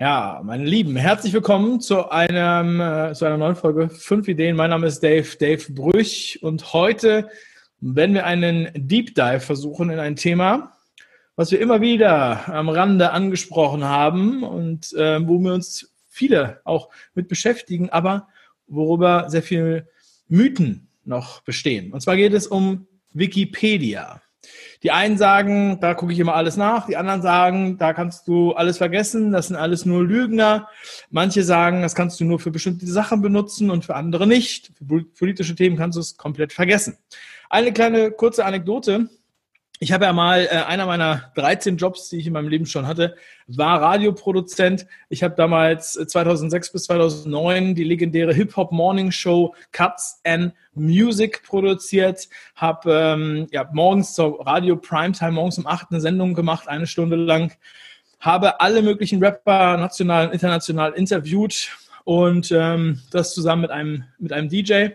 Ja, meine Lieben, herzlich willkommen zu, einem, äh, zu einer neuen Folge Fünf Ideen. Mein Name ist Dave, Dave Brüch und heute werden wir einen Deep Dive versuchen in ein Thema, was wir immer wieder am Rande angesprochen haben und äh, wo wir uns viele auch mit beschäftigen, aber worüber sehr viele Mythen noch bestehen. Und zwar geht es um Wikipedia. Die einen sagen, da gucke ich immer alles nach. Die anderen sagen, da kannst du alles vergessen. Das sind alles nur Lügner. Manche sagen, das kannst du nur für bestimmte Sachen benutzen und für andere nicht. Für politische Themen kannst du es komplett vergessen. Eine kleine kurze Anekdote. Ich habe ja mal, äh, einer meiner 13 Jobs, die ich in meinem Leben schon hatte, war Radioproduzent. Ich habe damals 2006 äh, bis 2009 die legendäre Hip-Hop Morning Show Cuts and Music produziert, habe ähm, ja, morgens zur Radio Primetime, morgens um 8 eine Sendung gemacht, eine Stunde lang, habe alle möglichen Rapper, national und international interviewt und ähm, das zusammen mit einem, mit einem DJ.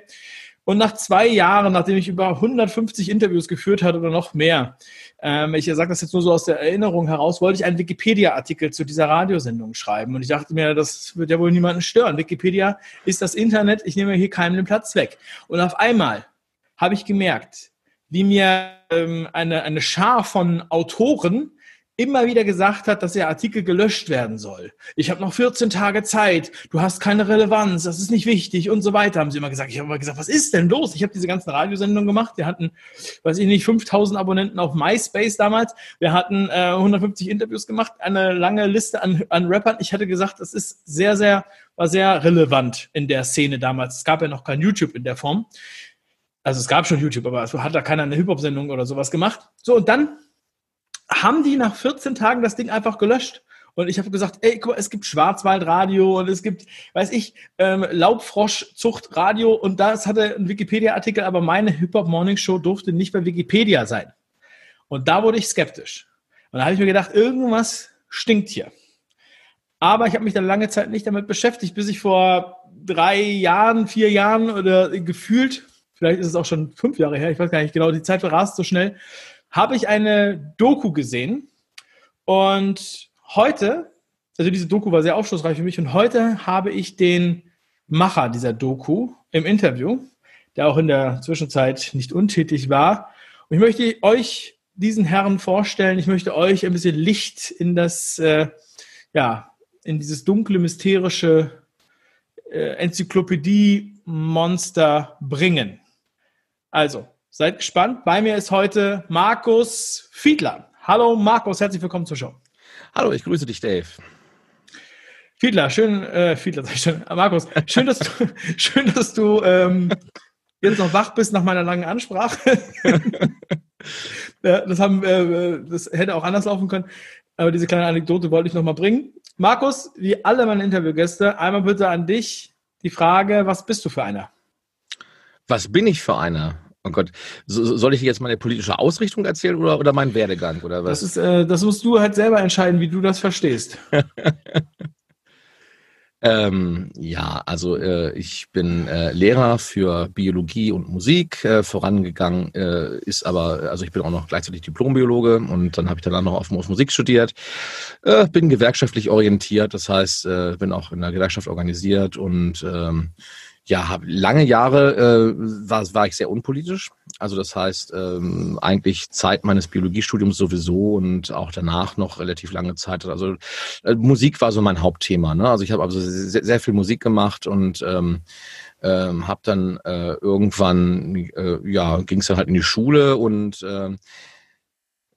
Und nach zwei Jahren, nachdem ich über 150 Interviews geführt hatte oder noch mehr, ähm, ich sage das jetzt nur so aus der Erinnerung heraus, wollte ich einen Wikipedia-Artikel zu dieser Radiosendung schreiben. Und ich dachte mir, das wird ja wohl niemanden stören. Wikipedia ist das Internet, ich nehme hier keinen Platz weg. Und auf einmal habe ich gemerkt, wie mir ähm, eine, eine Schar von Autoren immer wieder gesagt hat, dass der Artikel gelöscht werden soll. Ich habe noch 14 Tage Zeit, du hast keine Relevanz, das ist nicht wichtig und so weiter, haben sie immer gesagt. Ich habe immer gesagt, was ist denn los? Ich habe diese ganzen Radiosendungen gemacht. Wir hatten, weiß ich nicht, 5000 Abonnenten auf MySpace damals. Wir hatten äh, 150 Interviews gemacht, eine lange Liste an, an Rappern. Ich hatte gesagt, das ist sehr, sehr, war sehr relevant in der Szene damals. Es gab ja noch kein YouTube in der Form. Also es gab schon YouTube, aber es hat da keiner eine Hip-Hop-Sendung oder sowas gemacht. So, und dann haben die nach 14 Tagen das Ding einfach gelöscht. Und ich habe gesagt, ey, guck mal, es gibt Schwarzwaldradio und es gibt, weiß ich, ähm, Laubfroschzuchtradio und das hatte ein Wikipedia-Artikel, aber meine Hip-Hop Morning Show durfte nicht bei Wikipedia sein. Und da wurde ich skeptisch. Und da habe ich mir gedacht, irgendwas stinkt hier. Aber ich habe mich dann lange Zeit nicht damit beschäftigt, bis ich vor drei Jahren, vier Jahren oder gefühlt, vielleicht ist es auch schon fünf Jahre her, ich weiß gar nicht genau, die Zeit verrast so schnell, habe ich eine Doku gesehen und heute, also diese Doku war sehr aufschlussreich für mich und heute habe ich den Macher dieser Doku im Interview, der auch in der Zwischenzeit nicht untätig war. Und ich möchte euch diesen Herrn vorstellen. Ich möchte euch ein bisschen Licht in das, äh, ja, in dieses dunkle, mysterische äh, Enzyklopädie-Monster bringen. Also, Seid gespannt. Bei mir ist heute Markus Fiedler. Hallo Markus, herzlich willkommen zur Show. Hallo, ich grüße dich, Dave. Fiedler, schön, äh, Fiedler, sag ich schon. Markus, schön, dass du, schön, dass du ähm, jetzt noch wach bist nach meiner langen Ansprache. das, haben, äh, das hätte auch anders laufen können, aber diese kleine Anekdote wollte ich noch mal bringen. Markus, wie alle meine Interviewgäste, einmal bitte an dich die Frage, was bist du für einer? Was bin ich für einer? Oh Gott, so, soll ich jetzt meine politische Ausrichtung erzählen oder, oder meinen Werdegang oder was? Das, ist, äh, das musst du halt selber entscheiden, wie du das verstehst. ähm, ja, also äh, ich bin äh, Lehrer für Biologie und Musik äh, vorangegangen, äh, ist aber, also ich bin auch noch gleichzeitig Diplombiologe und dann habe ich danach noch auf Musik studiert, äh, bin gewerkschaftlich orientiert, das heißt, äh, bin auch in der Gewerkschaft organisiert und ähm, ja, lange Jahre äh, war, war ich sehr unpolitisch. Also das heißt, ähm, eigentlich Zeit meines Biologiestudiums sowieso und auch danach noch relativ lange Zeit. Also äh, Musik war so mein Hauptthema. Ne? Also ich habe also sehr, sehr viel Musik gemacht und ähm, ähm, habe dann äh, irgendwann, äh, ja, ging es dann halt in die Schule und äh,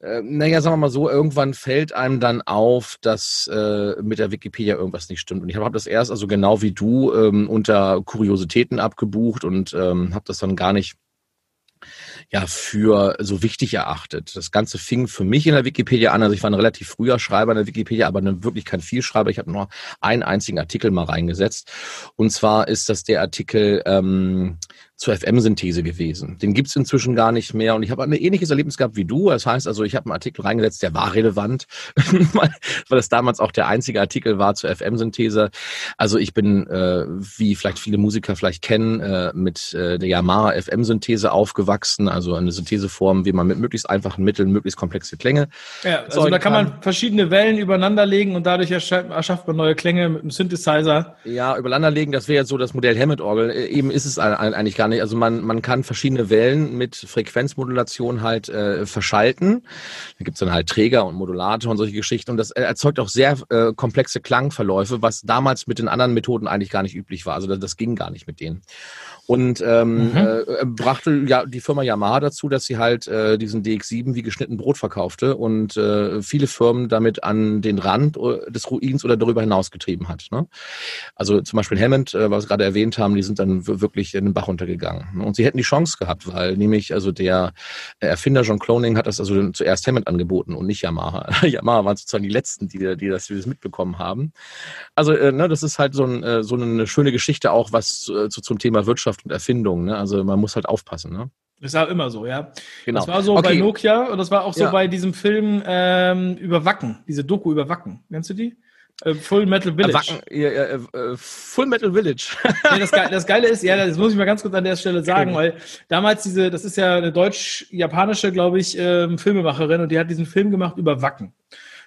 äh, naja, sagen wir mal so, irgendwann fällt einem dann auf, dass äh, mit der Wikipedia irgendwas nicht stimmt. Und ich habe das erst, also genau wie du, ähm, unter Kuriositäten abgebucht und ähm, habe das dann gar nicht ja für so wichtig erachtet. Das Ganze fing für mich in der Wikipedia an. Also ich war ein relativ früher Schreiber in der Wikipedia, aber wirklich kein Vielschreiber. Ich habe nur einen einzigen Artikel mal reingesetzt. Und zwar ist das der Artikel ähm, zur FM-Synthese gewesen. Den gibt's inzwischen gar nicht mehr. Und ich habe ein ähnliches Erlebnis gehabt wie du. Das heißt also, ich habe einen Artikel reingesetzt, der war relevant, weil das damals auch der einzige Artikel war zur FM-Synthese. Also ich bin, äh, wie vielleicht viele Musiker vielleicht kennen, äh, mit äh, der Yamaha FM-Synthese aufgewachsen. Also eine Syntheseform, wie man mit möglichst einfachen Mitteln möglichst komplexe Klänge. Ja, also da kann man verschiedene Wellen übereinander legen und dadurch erschafft man neue Klänge mit einem Synthesizer. Ja, übereinander legen, das wäre jetzt so das Modell Hammond-Orgel. Äh, eben ist es eigentlich gar nicht. Also man, man kann verschiedene Wellen mit Frequenzmodulation halt äh, verschalten. Da gibt's dann halt Träger und Modulator und solche Geschichten. Und das äh, erzeugt auch sehr äh, komplexe Klangverläufe, was damals mit den anderen Methoden eigentlich gar nicht üblich war. Also das, das ging gar nicht mit denen. Und ähm, mhm. äh, brachte ja die Firma Yamaha dazu, dass sie halt äh, diesen DX7 wie geschnitten Brot verkaufte und äh, viele Firmen damit an den Rand äh, des Ruins oder darüber hinaus getrieben hat. Ne? Also zum Beispiel Hammond, äh, was wir gerade erwähnt haben, die sind dann wirklich in den Bach untergegangen. Ne? Und sie hätten die Chance gehabt, weil nämlich also der Erfinder John Cloning hat das also zuerst Hammond angeboten und nicht Yamaha. Yamaha waren sozusagen die letzten, die, die, das, die das mitbekommen haben. Also äh, ne, das ist halt so, ein, äh, so eine schöne Geschichte auch, was äh, zu, zum Thema Wirtschaft und Erfindung. Ne? Also man muss halt aufpassen. Ne? Das war immer so, ja. Genau. Das war so okay. bei Nokia und das war auch so ja. bei diesem Film ähm, über Wacken, diese Doku über Wacken. Kennst du die? Äh, Full Metal Village. Wacken, ja, äh, Full Metal Village. ja, das, das, Geile ist, ja, das muss ich mal ganz kurz an der Stelle sagen, weil damals diese, das ist ja eine deutsch-japanische, glaube ich, ähm, Filmemacherin und die hat diesen Film gemacht über Wacken.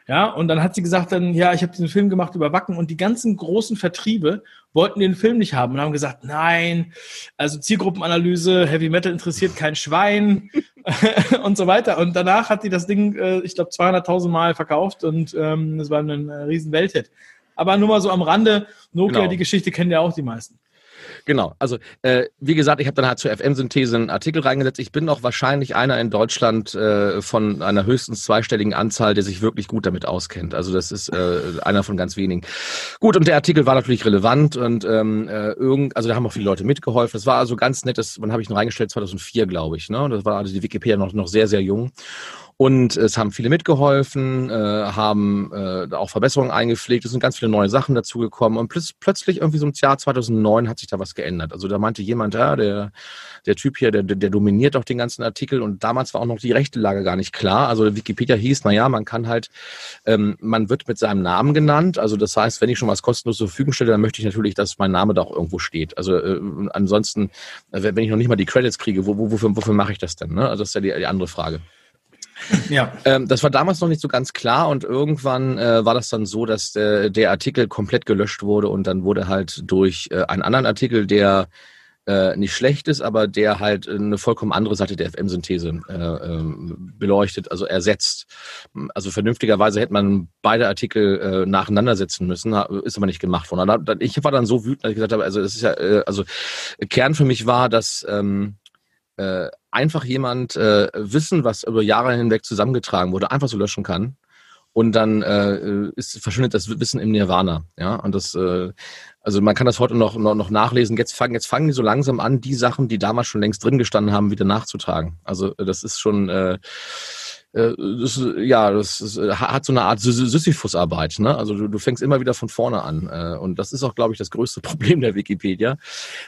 Ja, und dann hat sie gesagt dann, ja, ich habe diesen Film gemacht über Wacken und die ganzen großen Vertriebe wollten den Film nicht haben und haben gesagt, nein, also Zielgruppenanalyse, Heavy Metal interessiert kein Schwein und so weiter. Und danach hat sie das Ding, äh, ich glaube, 200.000 Mal verkauft und ähm, das war ein äh, riesen Welthit. Aber nur mal so am Rande, Nokia, genau. die Geschichte kennen ja auch die meisten. Genau, also äh, wie gesagt, ich habe dann halt zur FM-Synthese einen Artikel reingesetzt. Ich bin auch wahrscheinlich einer in Deutschland äh, von einer höchstens zweistelligen Anzahl, der sich wirklich gut damit auskennt. Also das ist äh, einer von ganz wenigen. Gut, und der Artikel war natürlich relevant und ähm, äh, irgend, also da haben auch viele Leute mitgeholfen. Das war also ganz nett, das, wann habe ich ihn reingestellt? 2004, glaube ich. Ne? Das war also die Wikipedia noch, noch sehr, sehr jung. Und es haben viele mitgeholfen, äh, haben äh, auch Verbesserungen eingepflegt. Es sind ganz viele neue Sachen dazugekommen. Und plötzlich, plötzlich irgendwie so im Jahr 2009 hat sich da was geändert. Also da meinte jemand, ja, der, der Typ hier, der, der dominiert doch den ganzen Artikel. Und damals war auch noch die rechte Lage gar nicht klar. Also Wikipedia hieß, na ja, man kann halt, ähm, man wird mit seinem Namen genannt. Also das heißt, wenn ich schon was kostenlos zur Verfügung stelle, dann möchte ich natürlich, dass mein Name da auch irgendwo steht. Also äh, ansonsten, äh, wenn ich noch nicht mal die Credits kriege, wo, wo, wofür, wofür mache ich das denn? Ne? Also das ist ja die, die andere Frage. Ja. Ähm, das war damals noch nicht so ganz klar und irgendwann äh, war das dann so, dass äh, der Artikel komplett gelöscht wurde und dann wurde halt durch äh, einen anderen Artikel, der äh, nicht schlecht ist, aber der halt eine vollkommen andere Seite der FM-Synthese äh, ähm, beleuchtet, also ersetzt. Also vernünftigerweise hätte man beide Artikel äh, nacheinander setzen müssen, ist aber nicht gemacht worden. Ich war dann so wütend, dass ich gesagt habe, also das ist ja, also Kern für mich war, dass ähm, äh, einfach jemand äh, Wissen, was über Jahre hinweg zusammengetragen wurde, einfach so löschen kann. Und dann äh, ist, verschwindet das Wissen im Nirvana. Ja, und das, äh, also man kann das heute noch, noch, noch nachlesen. Jetzt fangen, jetzt fangen die so langsam an, die Sachen, die damals schon längst drin gestanden haben, wieder nachzutragen. Also das ist schon äh, äh, das, ja, das ist, äh, hat so eine Art Sisyphus-Arbeit. Ne? Also du, du fängst immer wieder von vorne an. Äh, und das ist auch, glaube ich, das größte Problem der Wikipedia.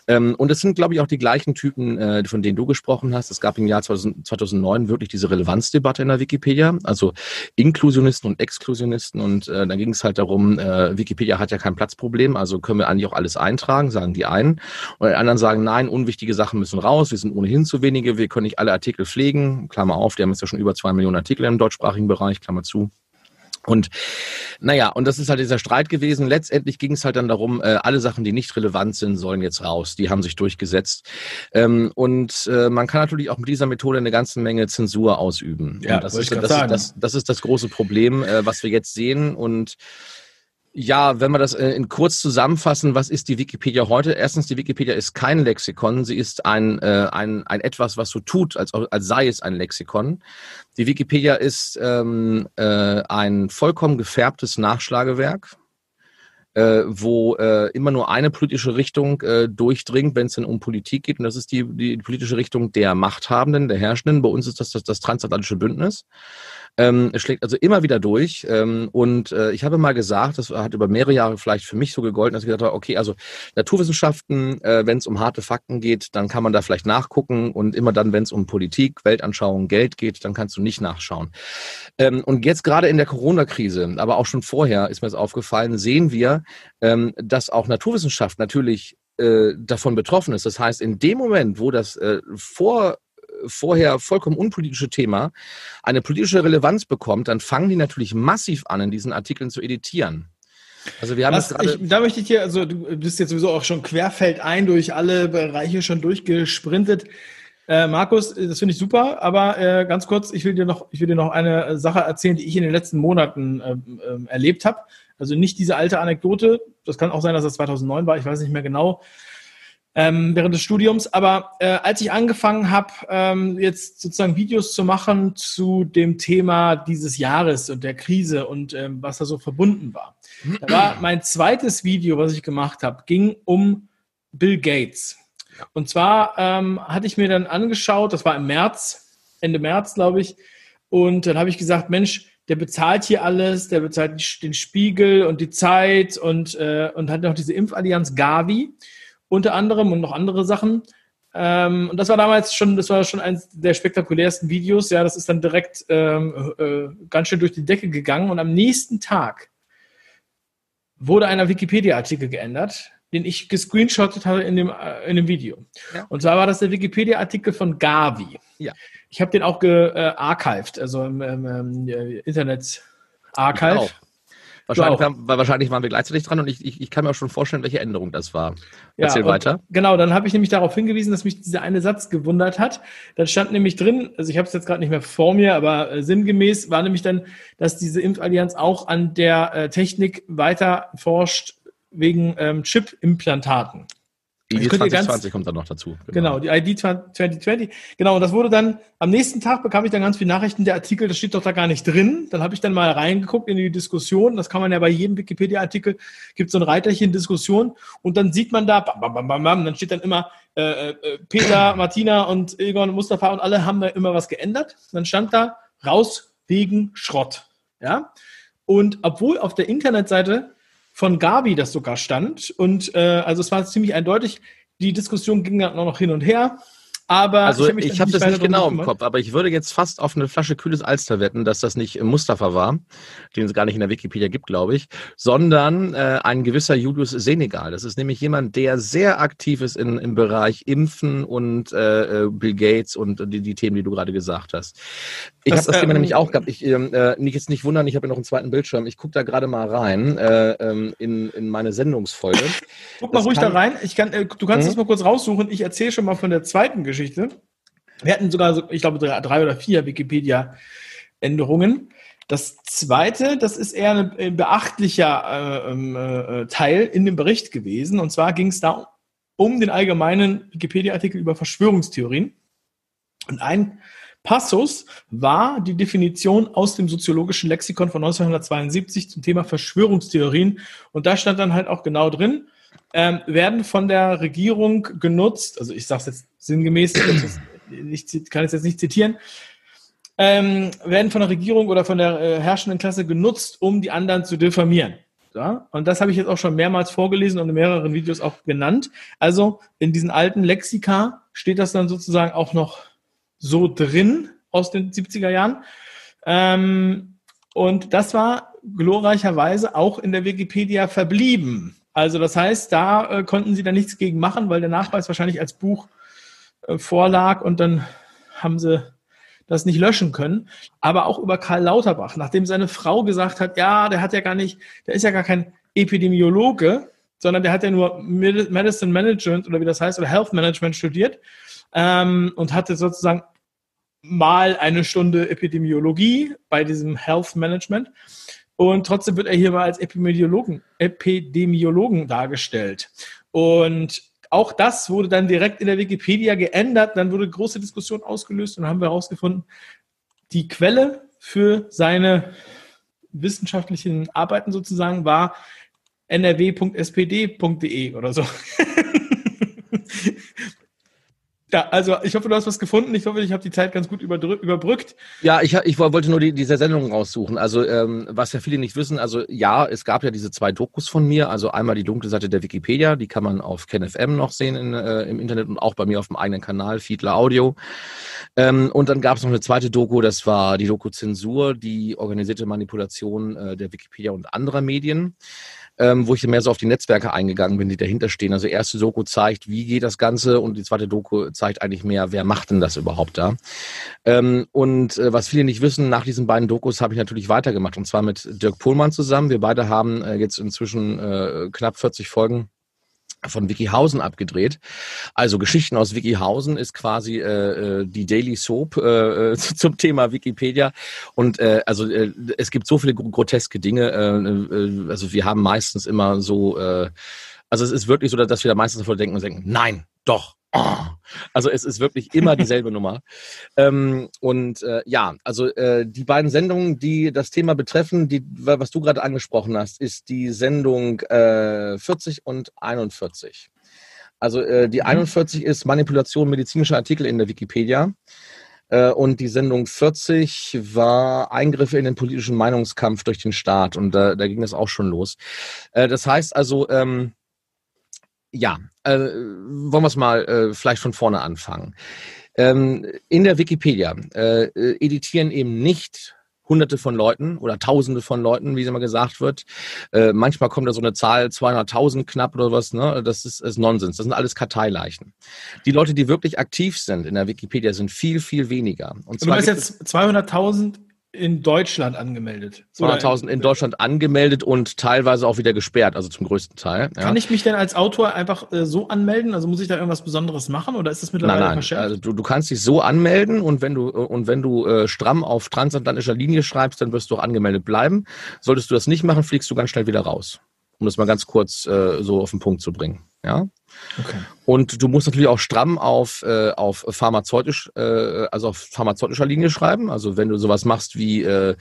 Ähm, und es sind, glaube ich, auch die gleichen Typen, äh, von denen du gesprochen hast. Es gab im Jahr 2000, 2009 wirklich diese Relevanzdebatte in der Wikipedia. Also Inklusionisten und Exklusionisten. Und äh, dann ging es halt darum, äh, Wikipedia hat ja kein Platzproblem, also können wir eigentlich auch alles eintragen, sagen die einen. Und die anderen sagen, nein, unwichtige Sachen müssen raus, wir sind ohnehin zu wenige, wir können nicht alle Artikel pflegen. Klammer auf, die haben jetzt ja schon über zwei Millionen Artikel im deutschsprachigen Bereich, Klammer zu. Und naja, und das ist halt dieser Streit gewesen. Letztendlich ging es halt dann darum, äh, alle Sachen, die nicht relevant sind, sollen jetzt raus. Die haben sich durchgesetzt. Ähm, und äh, man kann natürlich auch mit dieser Methode eine ganze Menge Zensur ausüben. Ja, das, ist, das, ist, das, das, ist das große Problem, äh, was wir jetzt sehen. Und ja, wenn wir das äh, in kurz zusammenfassen, was ist die Wikipedia heute? Erstens, die Wikipedia ist kein Lexikon, sie ist ein, äh, ein, ein etwas, was so tut, als, als sei es ein Lexikon. Die Wikipedia ist ähm, äh, ein vollkommen gefärbtes Nachschlagewerk. Äh, wo äh, immer nur eine politische Richtung äh, durchdringt, wenn es denn um Politik geht. Und das ist die, die politische Richtung der Machthabenden, der Herrschenden. Bei uns ist das das, das transatlantische Bündnis. Ähm, es schlägt also immer wieder durch. Ähm, und äh, ich habe mal gesagt, das hat über mehrere Jahre vielleicht für mich so gegolten, dass ich gesagt habe, okay, also Naturwissenschaften, äh, wenn es um harte Fakten geht, dann kann man da vielleicht nachgucken. Und immer dann, wenn es um Politik, Weltanschauung, Geld geht, dann kannst du nicht nachschauen. Ähm, und jetzt gerade in der Corona-Krise, aber auch schon vorher ist mir das aufgefallen, sehen wir, ähm, dass auch Naturwissenschaft natürlich äh, davon betroffen ist. Das heißt, in dem Moment, wo das äh, vor vorher vollkommen unpolitische Thema eine politische Relevanz bekommt, dann fangen die natürlich massiv an, in diesen Artikeln zu editieren. Also wir haben Was, ich, da möchte ich dir, also du bist jetzt sowieso auch schon querfeldein durch alle Bereiche schon durchgesprintet. Äh, Markus, das finde ich super, aber äh, ganz kurz, ich will dir noch, ich will dir noch eine Sache erzählen, die ich in den letzten Monaten äh erlebt habe. Also nicht diese alte Anekdote, das kann auch sein, dass das 2009 war, ich weiß nicht mehr genau, ähm, während des Studiums. Aber äh, als ich angefangen habe, ähm, jetzt sozusagen Videos zu machen zu dem Thema dieses Jahres und der Krise und ähm, was da so verbunden war, da war mein zweites Video, was ich gemacht habe, ging um Bill Gates. Und zwar ähm, hatte ich mir dann angeschaut, das war im März, Ende März, glaube ich, und dann habe ich gesagt, Mensch, der bezahlt hier alles, der bezahlt den Spiegel und die Zeit und, äh, und hat noch diese Impfallianz Gavi unter anderem und noch andere Sachen. Ähm, und das war damals schon, das war schon eines der spektakulärsten Videos. Ja, das ist dann direkt ähm, äh, ganz schön durch die Decke gegangen. Und am nächsten Tag wurde ein Wikipedia-Artikel geändert, den ich gescreenshottet hatte in dem, äh, in dem Video. Ja. Und zwar war das der Wikipedia-Artikel von Gavi. Ja. Ich habe den auch gearchived, äh, also im, im, äh, Internet Archive. Wahrscheinlich, haben, weil wahrscheinlich waren wir gleichzeitig dran und ich, ich, ich kann mir auch schon vorstellen, welche Änderung das war. Erzähl ja, weiter. Genau, dann habe ich nämlich darauf hingewiesen, dass mich dieser eine Satz gewundert hat. Dann stand nämlich drin, also ich habe es jetzt gerade nicht mehr vor mir, aber äh, sinngemäß war nämlich dann, dass diese Impfallianz auch an der äh, Technik weiter forscht wegen ähm, Chip-Implantaten. ID 2020 kommt dann noch dazu. Genau. genau, die ID 2020. Genau, und das wurde dann, am nächsten Tag bekam ich dann ganz viele Nachrichten, der Artikel, das steht doch da gar nicht drin. Dann habe ich dann mal reingeguckt in die Diskussion. Das kann man ja bei jedem Wikipedia-Artikel, gibt so ein Reiterchen Diskussion und dann sieht man da, bam, bam, bam, bam, bam, dann steht dann immer äh, äh, Peter, Martina und Egon und Mustafa und alle haben da immer was geändert. Dann stand da raus wegen Schrott. Ja. Und obwohl auf der Internetseite von Gabi das sogar stand. Und äh, also es war ziemlich eindeutig. Die Diskussion ging dann noch hin und her. Aber also ich, ich habe das nicht genau im Kopf, aber ich würde jetzt fast auf eine Flasche kühles Alster wetten, dass das nicht Mustafa war, den es gar nicht in der Wikipedia gibt, glaube ich, sondern äh, ein gewisser Julius Senegal. Das ist nämlich jemand, der sehr aktiv ist in, im Bereich Impfen und äh, äh Bill Gates und die, die Themen, die du gerade gesagt hast. Ich habe das Thema ähm, nämlich auch gehabt. Ich ähm, äh, nicht jetzt nicht wundern, ich habe ja noch einen zweiten Bildschirm. Ich gucke da gerade mal rein äh, ähm, in, in meine Sendungsfolge. Guck mal das ruhig kann, da rein. Ich kann, äh, du kannst mhm. das mal kurz raussuchen. Ich erzähle schon mal von der zweiten Geschichte. Wir hatten sogar, so, ich glaube, drei, oder vier Wikipedia-Änderungen. Das zweite, das ist eher ein äh, beachtlicher äh, ähm, äh, Teil in dem Bericht gewesen. Und zwar ging es da um den allgemeinen Wikipedia-Artikel über Verschwörungstheorien. Und ein Passus war die Definition aus dem soziologischen Lexikon von 1972 zum Thema Verschwörungstheorien. Und da stand dann halt auch genau drin, ähm, werden von der Regierung genutzt, also ich sage es jetzt sinngemäß, ich kann es jetzt nicht zitieren, ähm, werden von der Regierung oder von der äh, herrschenden Klasse genutzt, um die anderen zu diffamieren. Ja? Und das habe ich jetzt auch schon mehrmals vorgelesen und in mehreren Videos auch genannt. Also in diesen alten Lexika steht das dann sozusagen auch noch so drin aus den 70er Jahren. Ähm, und das war glorreicherweise auch in der Wikipedia verblieben. Also das heißt, da äh, konnten sie dann nichts gegen machen, weil der Nachweis wahrscheinlich als Buch äh, vorlag und dann haben sie das nicht löschen können. Aber auch über Karl Lauterbach, nachdem seine Frau gesagt hat, ja, der hat ja gar nicht, der ist ja gar kein Epidemiologe, sondern der hat ja nur Medicine Management oder wie das heißt, oder Health Management studiert ähm, und hatte sozusagen mal eine Stunde Epidemiologie bei diesem Health Management. Und trotzdem wird er hier mal als Epidemiologen, Epidemiologen dargestellt. Und auch das wurde dann direkt in der Wikipedia geändert. Dann wurde große Diskussion ausgelöst und dann haben wir herausgefunden, die Quelle für seine wissenschaftlichen Arbeiten sozusagen war nrw.spd.de oder so. Ja, also ich hoffe, du hast was gefunden. Ich hoffe, ich habe die Zeit ganz gut überbrückt. Ja, ich, ich wollte nur die, diese Sendung raussuchen. Also ähm, was ja viele nicht wissen, also ja, es gab ja diese zwei Dokus von mir. Also einmal die dunkle Seite der Wikipedia, die kann man auf KenFM noch sehen in, äh, im Internet und auch bei mir auf dem eigenen Kanal, Fiedler Audio. Ähm, und dann gab es noch eine zweite Doku, das war die Doku Zensur, die organisierte Manipulation äh, der Wikipedia und anderer Medien ähm, wo ich mehr so auf die Netzwerke eingegangen bin, die dahinter stehen. Also erste Doku zeigt, wie geht das Ganze und die zweite Doku zeigt eigentlich mehr, wer macht denn das überhaupt da. Ähm, und äh, was viele nicht wissen, nach diesen beiden Dokus habe ich natürlich weitergemacht und zwar mit Dirk Pohlmann zusammen. Wir beide haben äh, jetzt inzwischen äh, knapp 40 Folgen von Wikihausen abgedreht. Also Geschichten aus Wikihausen ist quasi äh, äh die Daily Soap äh, äh zum Thema Wikipedia. Und äh, also äh, es gibt so viele groteske Dinge. Äh, äh, also wir haben meistens immer so, äh, also es ist wirklich so, dass wir da meistens davor denken und denken, nein, doch, Oh. Also es ist wirklich immer dieselbe Nummer. Ähm, und äh, ja, also äh, die beiden Sendungen, die das Thema betreffen, die, was du gerade angesprochen hast, ist die Sendung äh, 40 und 41. Also äh, die 41 mhm. ist Manipulation medizinischer Artikel in der Wikipedia. Äh, und die Sendung 40 war Eingriffe in den politischen Meinungskampf durch den Staat. Und da, da ging das auch schon los. Äh, das heißt also, ähm, ja, äh, wollen wir es mal äh, vielleicht von vorne anfangen. Ähm, in der Wikipedia äh, editieren eben nicht Hunderte von Leuten oder Tausende von Leuten, wie es immer gesagt wird. Äh, manchmal kommt da so eine Zahl 200.000 knapp oder was. Ne? Das ist, ist Nonsens. Das sind alles Karteileichen. Die Leute, die wirklich aktiv sind in der Wikipedia, sind viel, viel weniger. Und zwar du meinst jetzt 200.000 in Deutschland angemeldet. 200.000 in Deutschland angemeldet und teilweise auch wieder gesperrt, also zum größten Teil. Ja. Kann ich mich denn als Autor einfach äh, so anmelden? Also muss ich da irgendwas Besonderes machen oder ist das mittlerweile nein, nein. verschärft? Also du, du kannst dich so anmelden und wenn du und wenn du äh, stramm auf transatlantischer Linie schreibst, dann wirst du auch angemeldet bleiben. Solltest du das nicht machen, fliegst du ganz schnell wieder raus. Um das mal ganz kurz äh, so auf den Punkt zu bringen. Ja. Okay. Und du musst natürlich auch stramm auf, äh, auf pharmazeutisch, äh, also auf pharmazeutischer Linie schreiben. Also wenn du sowas machst wie äh,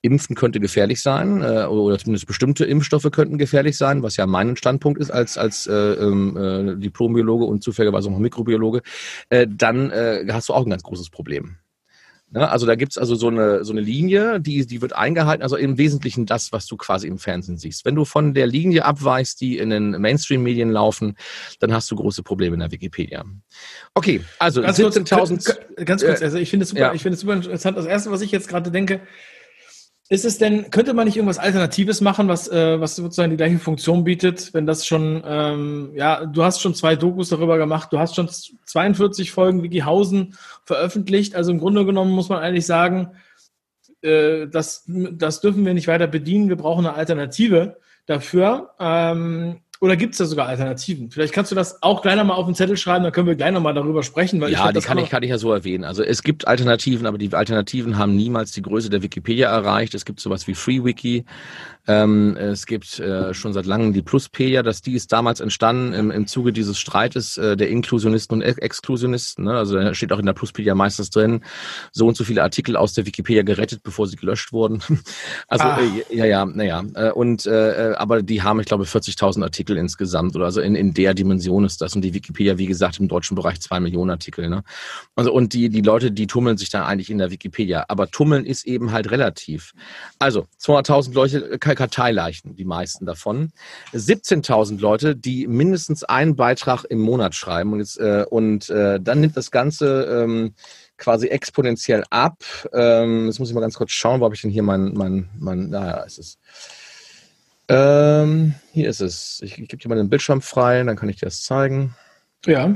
Impfen könnte gefährlich sein äh, oder zumindest bestimmte Impfstoffe könnten gefährlich sein, was ja mein Standpunkt ist als als äh, ähm, äh, Diplombiologe und zufälligerweise auch Mikrobiologe, äh, dann äh, hast du auch ein ganz großes Problem. Ne? Also da gibt's also so eine, so eine Linie, die, die wird eingehalten, also im Wesentlichen das, was du quasi im Fernsehen siehst. Wenn du von der Linie abweichst, die in den Mainstream-Medien laufen, dann hast du große Probleme in der Wikipedia. Okay, also 17.000. Ganz kurz, also ich finde es super, ja. ich finde es super interessant. Das erste, was ich jetzt gerade denke, ist es denn, könnte man nicht irgendwas Alternatives machen, was, äh, was sozusagen die gleiche Funktion bietet, wenn das schon, ähm, ja, du hast schon zwei Dokus darüber gemacht, du hast schon 42 Folgen Wikihausen veröffentlicht, also im Grunde genommen muss man eigentlich sagen, äh, das, das dürfen wir nicht weiter bedienen, wir brauchen eine Alternative dafür. Ähm, oder gibt es da sogar Alternativen? Vielleicht kannst du das auch gleich nochmal auf den Zettel schreiben, dann können wir gleich nochmal darüber sprechen. Weil ja, ich die kann ich, kann ich ja so erwähnen. Also es gibt Alternativen, aber die Alternativen haben niemals die Größe der Wikipedia erreicht. Es gibt sowas wie FreeWiki. Ähm, es gibt äh, schon seit langem die Pluspedia, dass die ist damals entstanden im, im Zuge dieses Streites äh, der Inklusionisten und Exklusionisten. Ne? Also da steht auch in der Pluspedia meistens drin, so und so viele Artikel aus der Wikipedia gerettet, bevor sie gelöscht wurden. also ah. äh, ja, ja, naja. Äh, und äh, äh, aber die haben, ich glaube, 40.000 Artikel insgesamt oder also in, in der Dimension ist das. Und die Wikipedia, wie gesagt, im deutschen Bereich zwei Millionen Artikel. Ne? Also und die, die Leute, die tummeln sich da eigentlich in der Wikipedia. Aber tummeln ist eben halt relativ. Also 200.000 Leute Karteileichen, die meisten davon. 17.000 Leute, die mindestens einen Beitrag im Monat schreiben. Und, jetzt, äh, und äh, dann nimmt das Ganze ähm, quasi exponentiell ab. Ähm, jetzt muss ich mal ganz kurz schauen, wo habe ich denn hier mein, mein, mein, naja, ist es. Ähm, hier ist es. Ich, ich gebe dir mal den Bildschirm frei, dann kann ich dir das zeigen. Ja.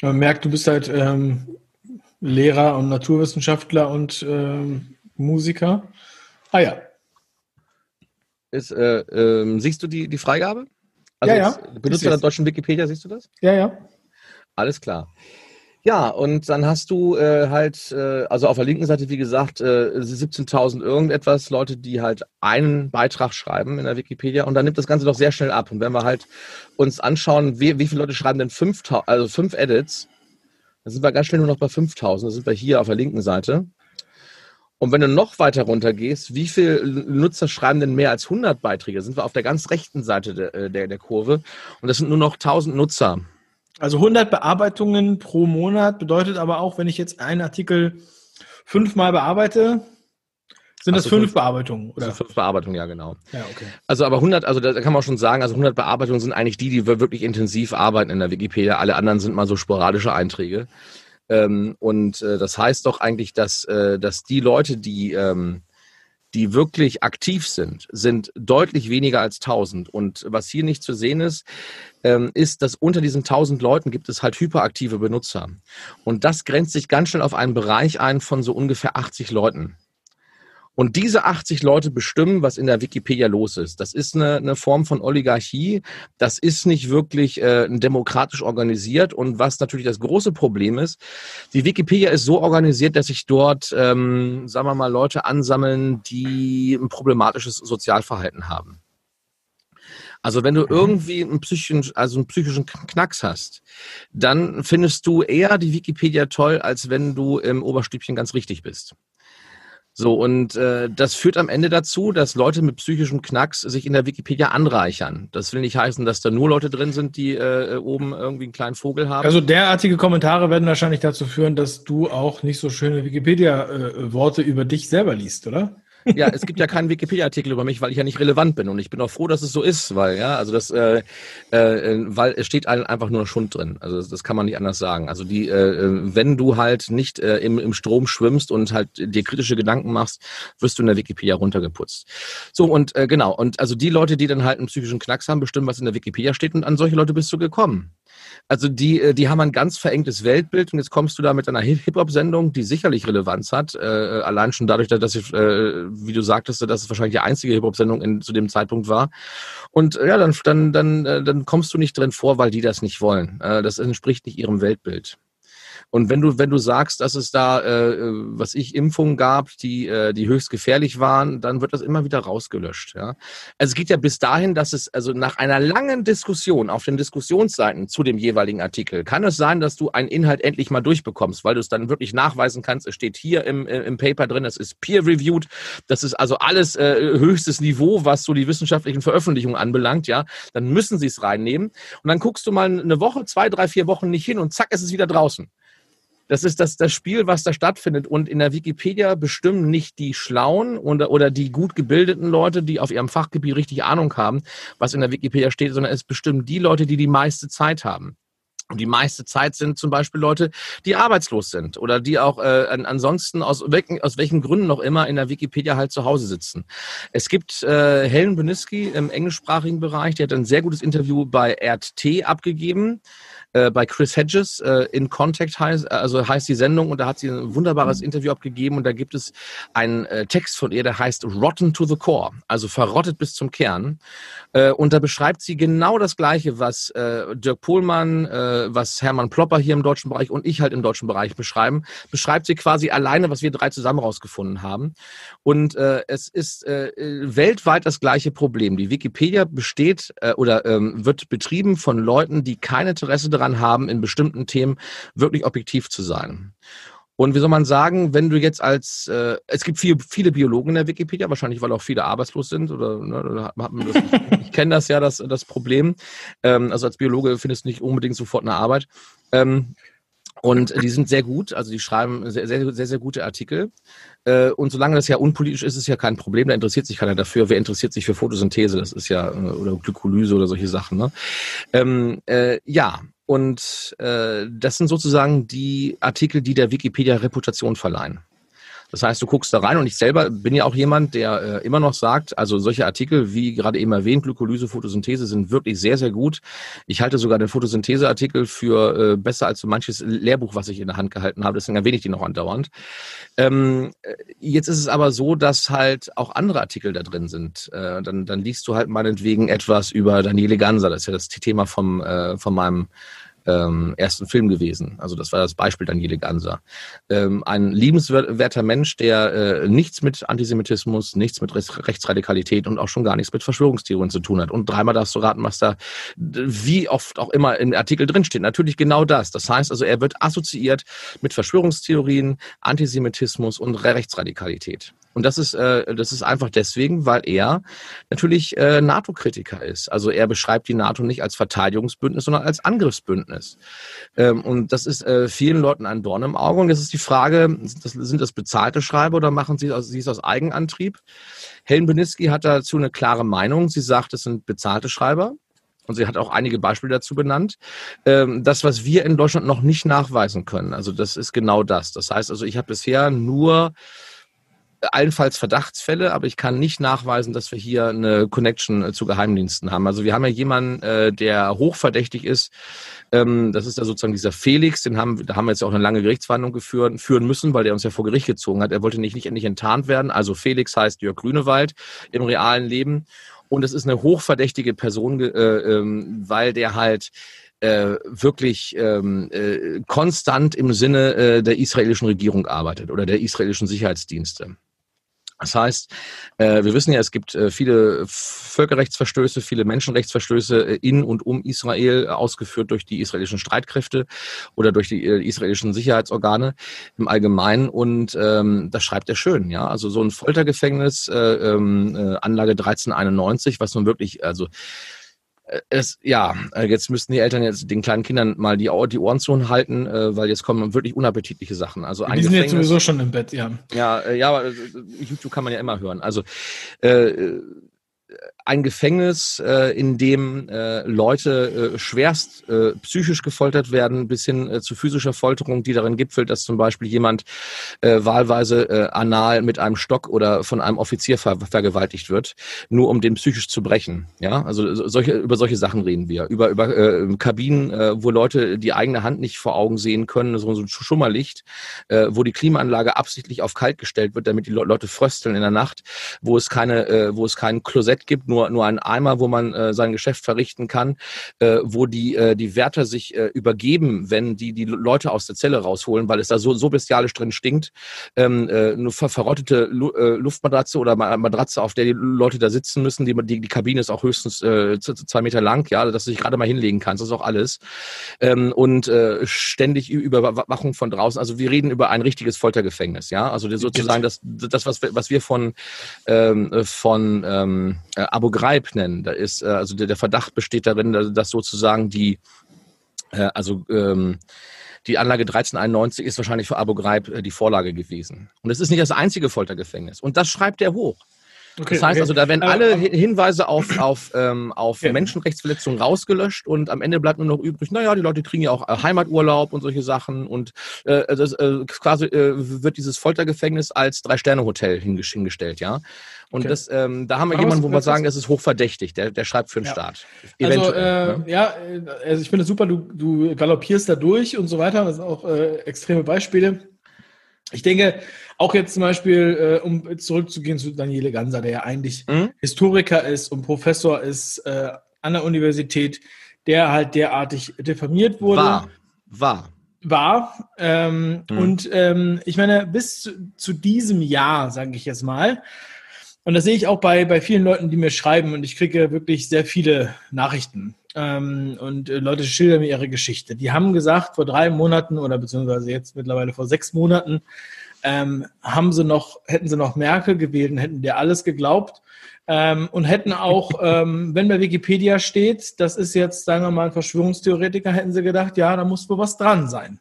Man merkt, du bist halt ähm, Lehrer und Naturwissenschaftler und ähm, Musiker. Ah ja. Ist, äh, äh, siehst du die, die Freigabe? Also ja, ja. Benutzer der deutschen Wikipedia, siehst du das? Ja, ja. Alles klar. Ja, und dann hast du äh, halt, äh, also auf der linken Seite, wie gesagt, äh, 17.000 irgendetwas Leute, die halt einen Beitrag schreiben in der Wikipedia und dann nimmt das Ganze doch sehr schnell ab. Und wenn wir halt uns anschauen, wie, wie viele Leute schreiben denn 5.000, also fünf Edits, dann sind wir ganz schnell nur noch bei 5.000. Da sind wir hier auf der linken Seite. Und wenn du noch weiter runter gehst, wie viele Nutzer schreiben denn mehr als 100 Beiträge? Sind wir auf der ganz rechten Seite der, äh, der, der Kurve. Und das sind nur noch 1000 Nutzer. Also 100 Bearbeitungen pro Monat bedeutet aber auch, wenn ich jetzt einen Artikel fünfmal bearbeite, sind das fünf, fünf, Bearbeitungen? Oder? fünf Bearbeitungen, ja, genau. Ja, okay. Also, aber 100, also da kann man schon sagen, also 100 Bearbeitungen sind eigentlich die, die wirklich intensiv arbeiten in der Wikipedia. Alle anderen sind mal so sporadische Einträge. Ähm, und äh, das heißt doch eigentlich, dass, äh, dass die Leute, die, ähm, die wirklich aktiv sind, sind deutlich weniger als 1000. Und was hier nicht zu sehen ist, ähm, ist, dass unter diesen 1000 Leuten gibt es halt hyperaktive Benutzer. Und das grenzt sich ganz schnell auf einen Bereich ein von so ungefähr 80 Leuten. Und diese 80 Leute bestimmen, was in der Wikipedia los ist. Das ist eine, eine Form von Oligarchie. Das ist nicht wirklich äh, demokratisch organisiert. Und was natürlich das große Problem ist, die Wikipedia ist so organisiert, dass sich dort, ähm, sagen wir mal, Leute ansammeln, die ein problematisches Sozialverhalten haben. Also wenn du mhm. irgendwie einen psychischen, also einen psychischen Knacks hast, dann findest du eher die Wikipedia toll, als wenn du im Oberstübchen ganz richtig bist. So, und äh, das führt am Ende dazu, dass Leute mit psychischem Knacks sich in der Wikipedia anreichern. Das will nicht heißen, dass da nur Leute drin sind, die äh, oben irgendwie einen kleinen Vogel haben. Also derartige Kommentare werden wahrscheinlich dazu führen, dass du auch nicht so schöne Wikipedia-Worte äh, über dich selber liest, oder? Ja, es gibt ja keinen Wikipedia-Artikel über mich, weil ich ja nicht relevant bin. Und ich bin auch froh, dass es so ist, weil, ja, also das, äh, äh, weil es steht einfach nur Schund drin. Also das, das kann man nicht anders sagen. Also die, äh, wenn du halt nicht äh, im, im Strom schwimmst und halt dir kritische Gedanken machst, wirst du in der Wikipedia runtergeputzt. So, und äh, genau, und also die Leute, die dann halt einen psychischen Knacks haben, bestimmen, was in der Wikipedia steht, und an solche Leute bist du gekommen. Also die, äh, die haben ein ganz verengtes Weltbild und jetzt kommst du da mit einer Hip-Hop-Sendung, die sicherlich Relevanz hat, äh, allein schon dadurch, dass ich, äh, wie du sagtest, dass es wahrscheinlich die einzige Hip-Hop-Sendung zu dem Zeitpunkt war. Und äh, ja, dann, dann, dann, äh, dann kommst du nicht drin vor, weil die das nicht wollen. Äh, das entspricht nicht ihrem Weltbild. Und wenn du, wenn du sagst, dass es da, äh, was ich, Impfungen gab, die, äh, die höchst gefährlich waren, dann wird das immer wieder rausgelöscht. Ja? Also es geht ja bis dahin, dass es, also nach einer langen Diskussion auf den Diskussionsseiten zu dem jeweiligen Artikel, kann es sein, dass du einen Inhalt endlich mal durchbekommst, weil du es dann wirklich nachweisen kannst. Es steht hier im, äh, im Paper drin, es ist peer-reviewed. Das ist also alles äh, höchstes Niveau, was so die wissenschaftlichen Veröffentlichungen anbelangt. Ja, Dann müssen sie es reinnehmen. Und dann guckst du mal eine Woche, zwei, drei, vier Wochen nicht hin und zack, ist es wieder draußen. Das ist das, das Spiel, was da stattfindet. Und in der Wikipedia bestimmen nicht die Schlauen oder, oder die gut gebildeten Leute, die auf ihrem Fachgebiet richtig Ahnung haben, was in der Wikipedia steht, sondern es bestimmen die Leute, die die meiste Zeit haben. Und die meiste Zeit sind zum Beispiel Leute, die arbeitslos sind oder die auch äh, ansonsten aus welchen, aus welchen Gründen noch immer in der Wikipedia halt zu Hause sitzen. Es gibt äh, Helen Beniski im englischsprachigen Bereich, die hat ein sehr gutes Interview bei RT abgegeben äh, bei Chris Hedges äh, in Contact heißt, also heißt die Sendung und da hat sie ein wunderbares mhm. Interview abgegeben und da gibt es einen äh, Text von ihr, der heißt Rotten to the Core, also verrottet bis zum Kern. Äh, und da beschreibt sie genau das Gleiche, was äh, Dirk Pohlmann, äh, was Hermann Plopper hier im deutschen Bereich und ich halt im deutschen Bereich beschreiben, beschreibt sie quasi alleine, was wir drei zusammen rausgefunden haben. Und äh, es ist äh, weltweit das gleiche Problem. Die Wikipedia besteht äh, oder ähm, wird betrieben von Leuten, die kein Interesse daran daran haben, in bestimmten Themen wirklich objektiv zu sein. Und wie soll man sagen, wenn du jetzt als, äh, es gibt viel, viele Biologen in der Wikipedia, wahrscheinlich weil auch viele arbeitslos sind oder, ne, das, ich, kenne das ja, das, das Problem. Ähm, also als Biologe findest du nicht unbedingt sofort eine Arbeit. Ähm, und die sind sehr gut, also die schreiben sehr, sehr, sehr, sehr gute Artikel. Äh, und solange das ja unpolitisch ist, ist ja kein Problem, da interessiert sich keiner dafür. Wer interessiert sich für Photosynthese? Das ist ja, äh, oder Glykolyse oder solche Sachen. Ne? Ähm, äh, ja, und äh, das sind sozusagen die Artikel, die der Wikipedia Reputation verleihen. Das heißt, du guckst da rein und ich selber bin ja auch jemand, der äh, immer noch sagt, also solche Artikel wie gerade eben erwähnt, Glykolyse, Photosynthese sind wirklich sehr, sehr gut. Ich halte sogar den Photosyntheseartikel für äh, besser als so manches Lehrbuch, was ich in der Hand gehalten habe. Deswegen erwähne ich die noch andauernd. Ähm, äh, jetzt ist es aber so, dass halt auch andere Artikel da drin sind. Äh, dann, dann liest du halt meinetwegen etwas über Daniele Ganser. Das ist ja das Thema vom, äh, von meinem ähm, ersten Film gewesen. Also das war das Beispiel Daniele Ganser. Ähm, ein liebenswerter Mensch, der äh, nichts mit Antisemitismus, nichts mit Rechtsradikalität und auch schon gar nichts mit Verschwörungstheorien zu tun hat. Und dreimal darfst du raten, was da wie oft auch immer im Artikel drinsteht. Natürlich genau das. Das heißt also, er wird assoziiert mit Verschwörungstheorien, Antisemitismus und Rechtsradikalität. Und das ist, äh, das ist einfach deswegen, weil er natürlich äh, NATO-Kritiker ist. Also er beschreibt die NATO nicht als Verteidigungsbündnis, sondern als Angriffsbündnis. Ähm, und das ist äh, vielen Leuten ein Dorn im Auge. Und das ist die Frage, das, sind das bezahlte Schreiber oder machen sie, sie es aus Eigenantrieb? Helen Beniski hat dazu eine klare Meinung. Sie sagt, es sind bezahlte Schreiber. Und sie hat auch einige Beispiele dazu benannt. Ähm, das, was wir in Deutschland noch nicht nachweisen können, also das ist genau das. Das heißt also, ich habe bisher nur allenfalls Verdachtsfälle, aber ich kann nicht nachweisen, dass wir hier eine Connection äh, zu Geheimdiensten haben. Also wir haben ja jemanden, äh, der hochverdächtig ist. Ähm, das ist ja sozusagen dieser Felix, den haben, da haben wir jetzt auch eine lange Gerichtsverhandlung geführt, führen müssen, weil der uns ja vor Gericht gezogen hat. Er wollte nicht, nicht endlich enttarnt werden. Also Felix heißt Jörg Grünewald im realen Leben. Und es ist eine hochverdächtige Person, äh, ähm, weil der halt äh, wirklich ähm, äh, konstant im Sinne äh, der israelischen Regierung arbeitet oder der israelischen Sicherheitsdienste. Das heißt, äh, wir wissen ja, es gibt äh, viele Völkerrechtsverstöße, viele Menschenrechtsverstöße äh, in und um Israel, ausgeführt durch die israelischen Streitkräfte oder durch die israelischen Sicherheitsorgane im Allgemeinen. Und ähm, das schreibt er schön, ja. Also so ein Foltergefängnis, äh, äh, Anlage 1391, was nun wirklich, also es, ja, äh, jetzt müssten die Eltern jetzt den kleinen Kindern mal die, die Ohren zu halten, äh, weil jetzt kommen wirklich unappetitliche Sachen. Also die sind jetzt sowieso schon im Bett, ja. Ja, äh, ja, aber YouTube kann man ja immer hören. Also äh, ein Gefängnis, äh, in dem äh, Leute äh, schwerst äh, psychisch gefoltert werden, bis hin äh, zu physischer Folterung, die darin gipfelt, dass zum Beispiel jemand äh, wahlweise äh, anal mit einem Stock oder von einem Offizier ver vergewaltigt wird, nur um den psychisch zu brechen. Ja, also solche, über solche Sachen reden wir. Über, über äh, Kabinen, äh, wo Leute die eigene Hand nicht vor Augen sehen können, so ein Schummerlicht, äh, wo die Klimaanlage absichtlich auf kalt gestellt wird, damit die Le Leute frösteln in der Nacht, wo es keine, äh, wo es kein Klosett gibt, nur, nur ein Eimer, wo man äh, sein Geschäft verrichten kann, äh, wo die, äh, die Wärter sich äh, übergeben, wenn die die Leute aus der Zelle rausholen, weil es da so, so bestialisch drin stinkt. Ähm, äh, eine ver verrottete Lu äh, Luftmatratze oder Matratze, auf der die Leute da sitzen müssen. Die, die, die Kabine ist auch höchstens äh, zwei Meter lang, ja, dass du dich gerade mal hinlegen kannst. Das ist auch alles. Ähm, und äh, ständig Überwachung von draußen. Also wir reden über ein richtiges Foltergefängnis, ja. Also sozusagen das, das was, was wir von, ähm, von ähm, äh, Abu Ghraib nennen. Da ist, äh, also der, der Verdacht besteht darin, dass sozusagen die, äh, also ähm, die Anlage 1391 ist wahrscheinlich für Abu Ghraib äh, die Vorlage gewesen. Und es ist nicht das einzige Foltergefängnis. Und das schreibt er hoch. Okay, das heißt okay. also, da werden alle Hinweise auf, auf, ähm, auf ja. Menschenrechtsverletzungen rausgelöscht und am Ende bleibt nur noch übrig, naja, die Leute kriegen ja auch äh, Heimaturlaub und solche Sachen und äh, das, äh, quasi äh, wird dieses Foltergefängnis als Drei-Sterne-Hotel hingestellt, ja. Und okay. das, ähm, da haben wir Aber jemanden, wo wir sagen, das ist hochverdächtig, der, der schreibt für den ja. Staat. Also, äh, ne? ja, also ich finde es super, du, du galoppierst da durch und so weiter. Das sind auch äh, extreme Beispiele. Ich denke, auch jetzt zum Beispiel, äh, um zurückzugehen zu Daniele Ganser, der ja eigentlich mhm. Historiker ist und Professor ist äh, an der Universität, der halt derartig diffamiert wurde. War. War. War. Ähm, mhm. Und ähm, ich meine, bis zu, zu diesem Jahr, sage ich jetzt mal, und das sehe ich auch bei, bei vielen Leuten, die mir schreiben und ich kriege wirklich sehr viele Nachrichten. Ähm, und äh, Leute schildern mir ihre Geschichte. Die haben gesagt, vor drei Monaten oder beziehungsweise jetzt mittlerweile vor sechs Monaten, ähm, haben sie noch, hätten sie noch Merkel gewählt und hätten dir alles geglaubt. Ähm, und hätten auch, ähm, wenn bei Wikipedia steht, das ist jetzt, sagen wir mal, ein Verschwörungstheoretiker, hätten sie gedacht, ja, da muss wohl was dran sein.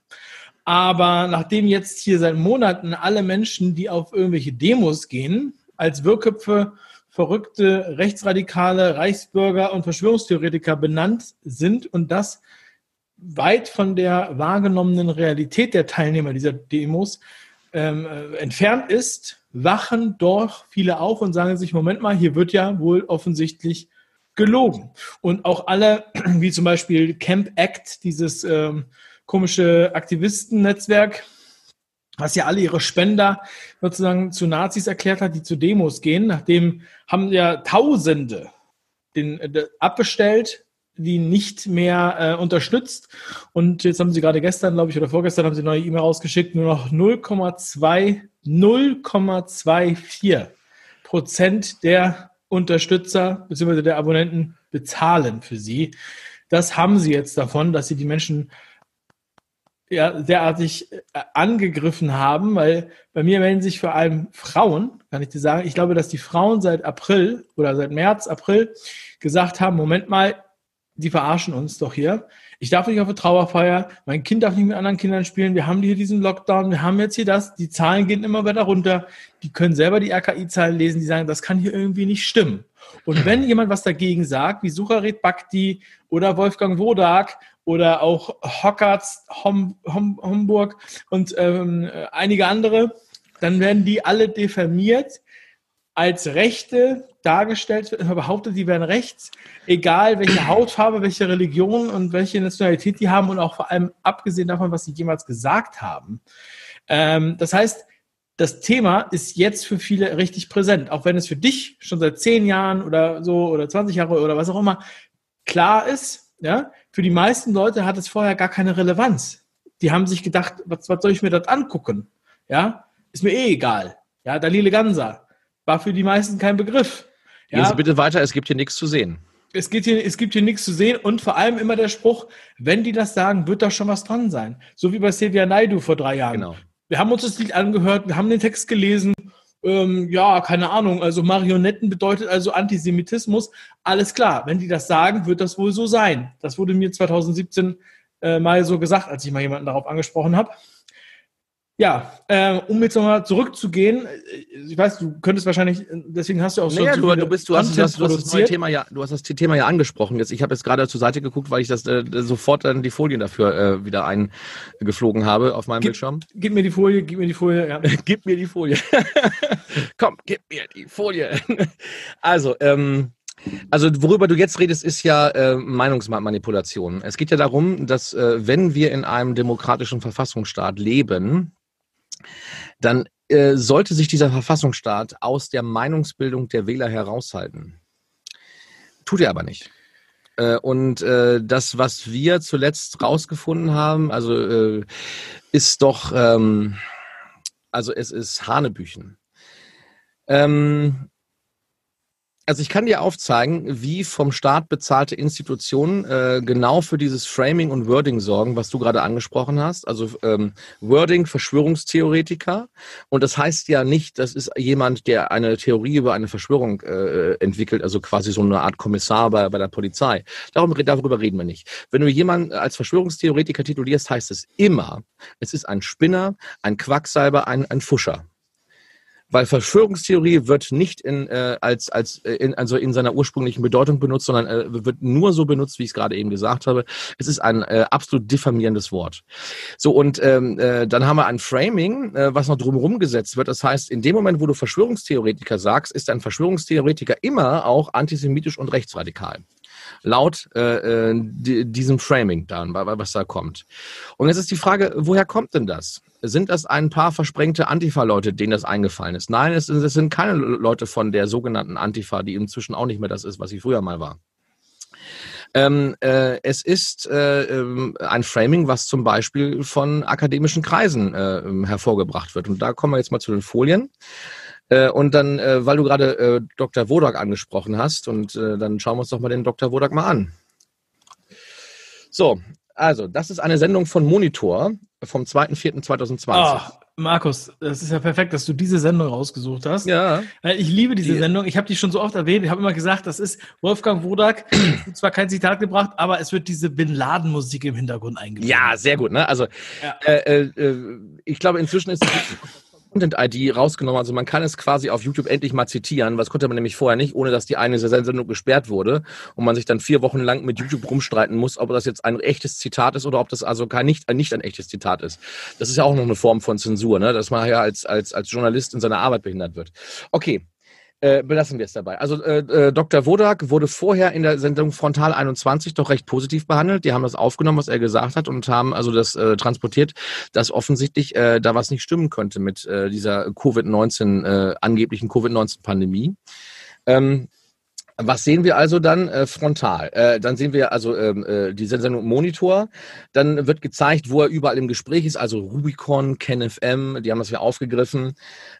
Aber nachdem jetzt hier seit Monaten alle Menschen, die auf irgendwelche Demos gehen, als Wirrköpfe, verrückte Rechtsradikale, Reichsbürger und Verschwörungstheoretiker benannt sind und das weit von der wahrgenommenen Realität der Teilnehmer dieser Demos ähm, äh, entfernt ist, wachen doch viele auf und sagen sich, Moment mal, hier wird ja wohl offensichtlich gelogen. Und auch alle, wie zum Beispiel Camp Act, dieses ähm, komische Aktivistennetzwerk, was ja alle ihre Spender sozusagen zu Nazis erklärt hat, die zu Demos gehen. Nachdem haben ja Tausende den, äh, abbestellt, die nicht mehr äh, unterstützt. Und jetzt haben sie gerade gestern, glaube ich, oder vorgestern haben sie eine neue E-Mail rausgeschickt, nur noch 0,2, 0,24 Prozent der Unterstützer bzw. der Abonnenten bezahlen für sie. Das haben sie jetzt davon, dass sie die Menschen ja, derartig äh, angegriffen haben, weil bei mir melden sich vor allem Frauen, kann ich dir sagen. Ich glaube, dass die Frauen seit April oder seit März, April gesagt haben, Moment mal, die verarschen uns doch hier. Ich darf nicht auf eine Trauerfeier, mein Kind darf nicht mit anderen Kindern spielen, wir haben hier diesen Lockdown, wir haben jetzt hier das, die Zahlen gehen immer weiter runter, die können selber die RKI-Zahlen lesen, die sagen, das kann hier irgendwie nicht stimmen. Und wenn jemand was dagegen sagt, wie Sucharit Bhakti oder Wolfgang Wodak oder auch Hockerts Hom, Hom, Homburg und ähm, einige andere, dann werden die alle diffamiert als Rechte dargestellt, wird behauptet, die wären rechts, egal welche Hautfarbe, welche Religion und welche Nationalität die haben und auch vor allem abgesehen davon, was sie jemals gesagt haben. Ähm, das heißt, das Thema ist jetzt für viele richtig präsent, auch wenn es für dich schon seit zehn Jahren oder so oder 20 Jahre oder was auch immer klar ist, ja, für die meisten Leute hat es vorher gar keine Relevanz. Die haben sich gedacht, was, was soll ich mir das angucken? Ja, ist mir eh egal. Ja, Dalile Gansa war für die meisten kein Begriff. Ja, Gehen Sie bitte weiter, es gibt hier nichts zu sehen. Es, geht hier, es gibt hier nichts zu sehen und vor allem immer der Spruch, wenn die das sagen, wird da schon was dran sein. So wie bei Silvia Naidu vor drei Jahren. Genau. Wir haben uns das Lied angehört, wir haben den Text gelesen. Ähm, ja, keine Ahnung. Also Marionetten bedeutet also Antisemitismus. Alles klar. Wenn die das sagen, wird das wohl so sein. Das wurde mir 2017 äh, mal so gesagt, als ich mal jemanden darauf angesprochen habe. Ja, äh, um jetzt nochmal zurückzugehen, äh, ich weiß, du könntest wahrscheinlich, deswegen hast du auch naja, so du, du, bist, du, hast, du, hast, du, hast, das Thema ja, du hast das Thema ja angesprochen. Jetzt, ich habe jetzt gerade zur Seite geguckt, weil ich das äh, sofort dann die Folien dafür äh, wieder eingeflogen habe auf meinem gib, Bildschirm. Gib mir die Folie, gib mir die Folie, ja. gib mir die Folie. Komm, gib mir die Folie. also, ähm, also worüber du jetzt redest, ist ja äh, Meinungsmanipulation. Es geht ja darum, dass äh, wenn wir in einem demokratischen Verfassungsstaat leben, dann äh, sollte sich dieser Verfassungsstaat aus der Meinungsbildung der Wähler heraushalten. Tut er aber nicht. Äh, und äh, das, was wir zuletzt rausgefunden haben, also äh, ist doch, ähm, also es ist Hanebüchen. Ähm, also ich kann dir aufzeigen, wie vom Staat bezahlte Institutionen äh, genau für dieses Framing und Wording sorgen, was du gerade angesprochen hast. Also ähm, Wording, Verschwörungstheoretiker. Und das heißt ja nicht, das ist jemand, der eine Theorie über eine Verschwörung äh, entwickelt, also quasi so eine Art Kommissar bei, bei der Polizei. Darum, darüber reden wir nicht. Wenn du jemanden als Verschwörungstheoretiker titulierst, heißt es immer, es ist ein Spinner, ein Quacksalber, ein, ein Fuscher weil Verschwörungstheorie wird nicht in, äh, als, als äh, in, also in seiner ursprünglichen Bedeutung benutzt, sondern äh, wird nur so benutzt, wie ich es gerade eben gesagt habe. Es ist ein äh, absolut diffamierendes Wort. So, und ähm, äh, dann haben wir ein Framing, äh, was noch drumherum gesetzt wird. Das heißt, in dem Moment, wo du Verschwörungstheoretiker sagst, ist ein Verschwörungstheoretiker immer auch antisemitisch und rechtsradikal laut äh, äh diesem Framing dann, was da kommt. Und jetzt ist die Frage, woher kommt denn das? sind das ein paar versprengte Antifa-Leute, denen das eingefallen ist? Nein, es, es, sind keine Leute von der sogenannten Antifa, die inzwischen auch nicht mehr das ist, was sie früher mal war. Ähm, äh, es ist äh, ähm, ein Framing, was zum Beispiel von akademischen Kreisen äh, hervorgebracht wird. Und da kommen wir jetzt mal zu den Folien. Äh, und dann, äh, weil du gerade äh, Dr. Wodak angesprochen hast, und dann schauen wir uns doch mal den Dr. Wodak mal an. So, also, das ist eine Sendung von Monitor vom 2.4.2020. Oh, Markus, das ist ja perfekt, dass du diese Sendung rausgesucht hast. Ja. Ich liebe diese die, Sendung. Ich habe die schon so oft erwähnt. Ich habe immer gesagt, das ist Wolfgang Wodak. zwar kein Zitat gebracht, aber es wird diese Bin Laden Musik im Hintergrund eingebaut. Ja, sehr gut. Ne? Also, ja. äh, äh, ich glaube, inzwischen ist Content-ID rausgenommen. Also man kann es quasi auf YouTube endlich mal zitieren. Was konnte man nämlich vorher nicht, ohne dass die eine Sendung gesperrt wurde und man sich dann vier Wochen lang mit YouTube rumstreiten muss, ob das jetzt ein echtes Zitat ist oder ob das also gar nicht, nicht ein echtes Zitat ist. Das ist ja auch noch eine Form von Zensur, ne? dass man ja als, als, als Journalist in seiner Arbeit behindert wird. Okay, äh, belassen wir es dabei. Also äh, äh, Dr. Wodak wurde vorher in der Sendung Frontal 21 doch recht positiv behandelt. Die haben das aufgenommen, was er gesagt hat und haben also das äh, transportiert, dass offensichtlich äh, da was nicht stimmen könnte mit äh, dieser Covid-19, äh, angeblichen Covid-19-Pandemie. Ähm, Was sehen wir also dann äh, frontal? Äh, dann sehen wir also ähm, äh, die Sendung Monitor. Dann wird gezeigt, wo er überall im Gespräch ist, also Rubicon, KenFM, die haben das ja aufgegriffen.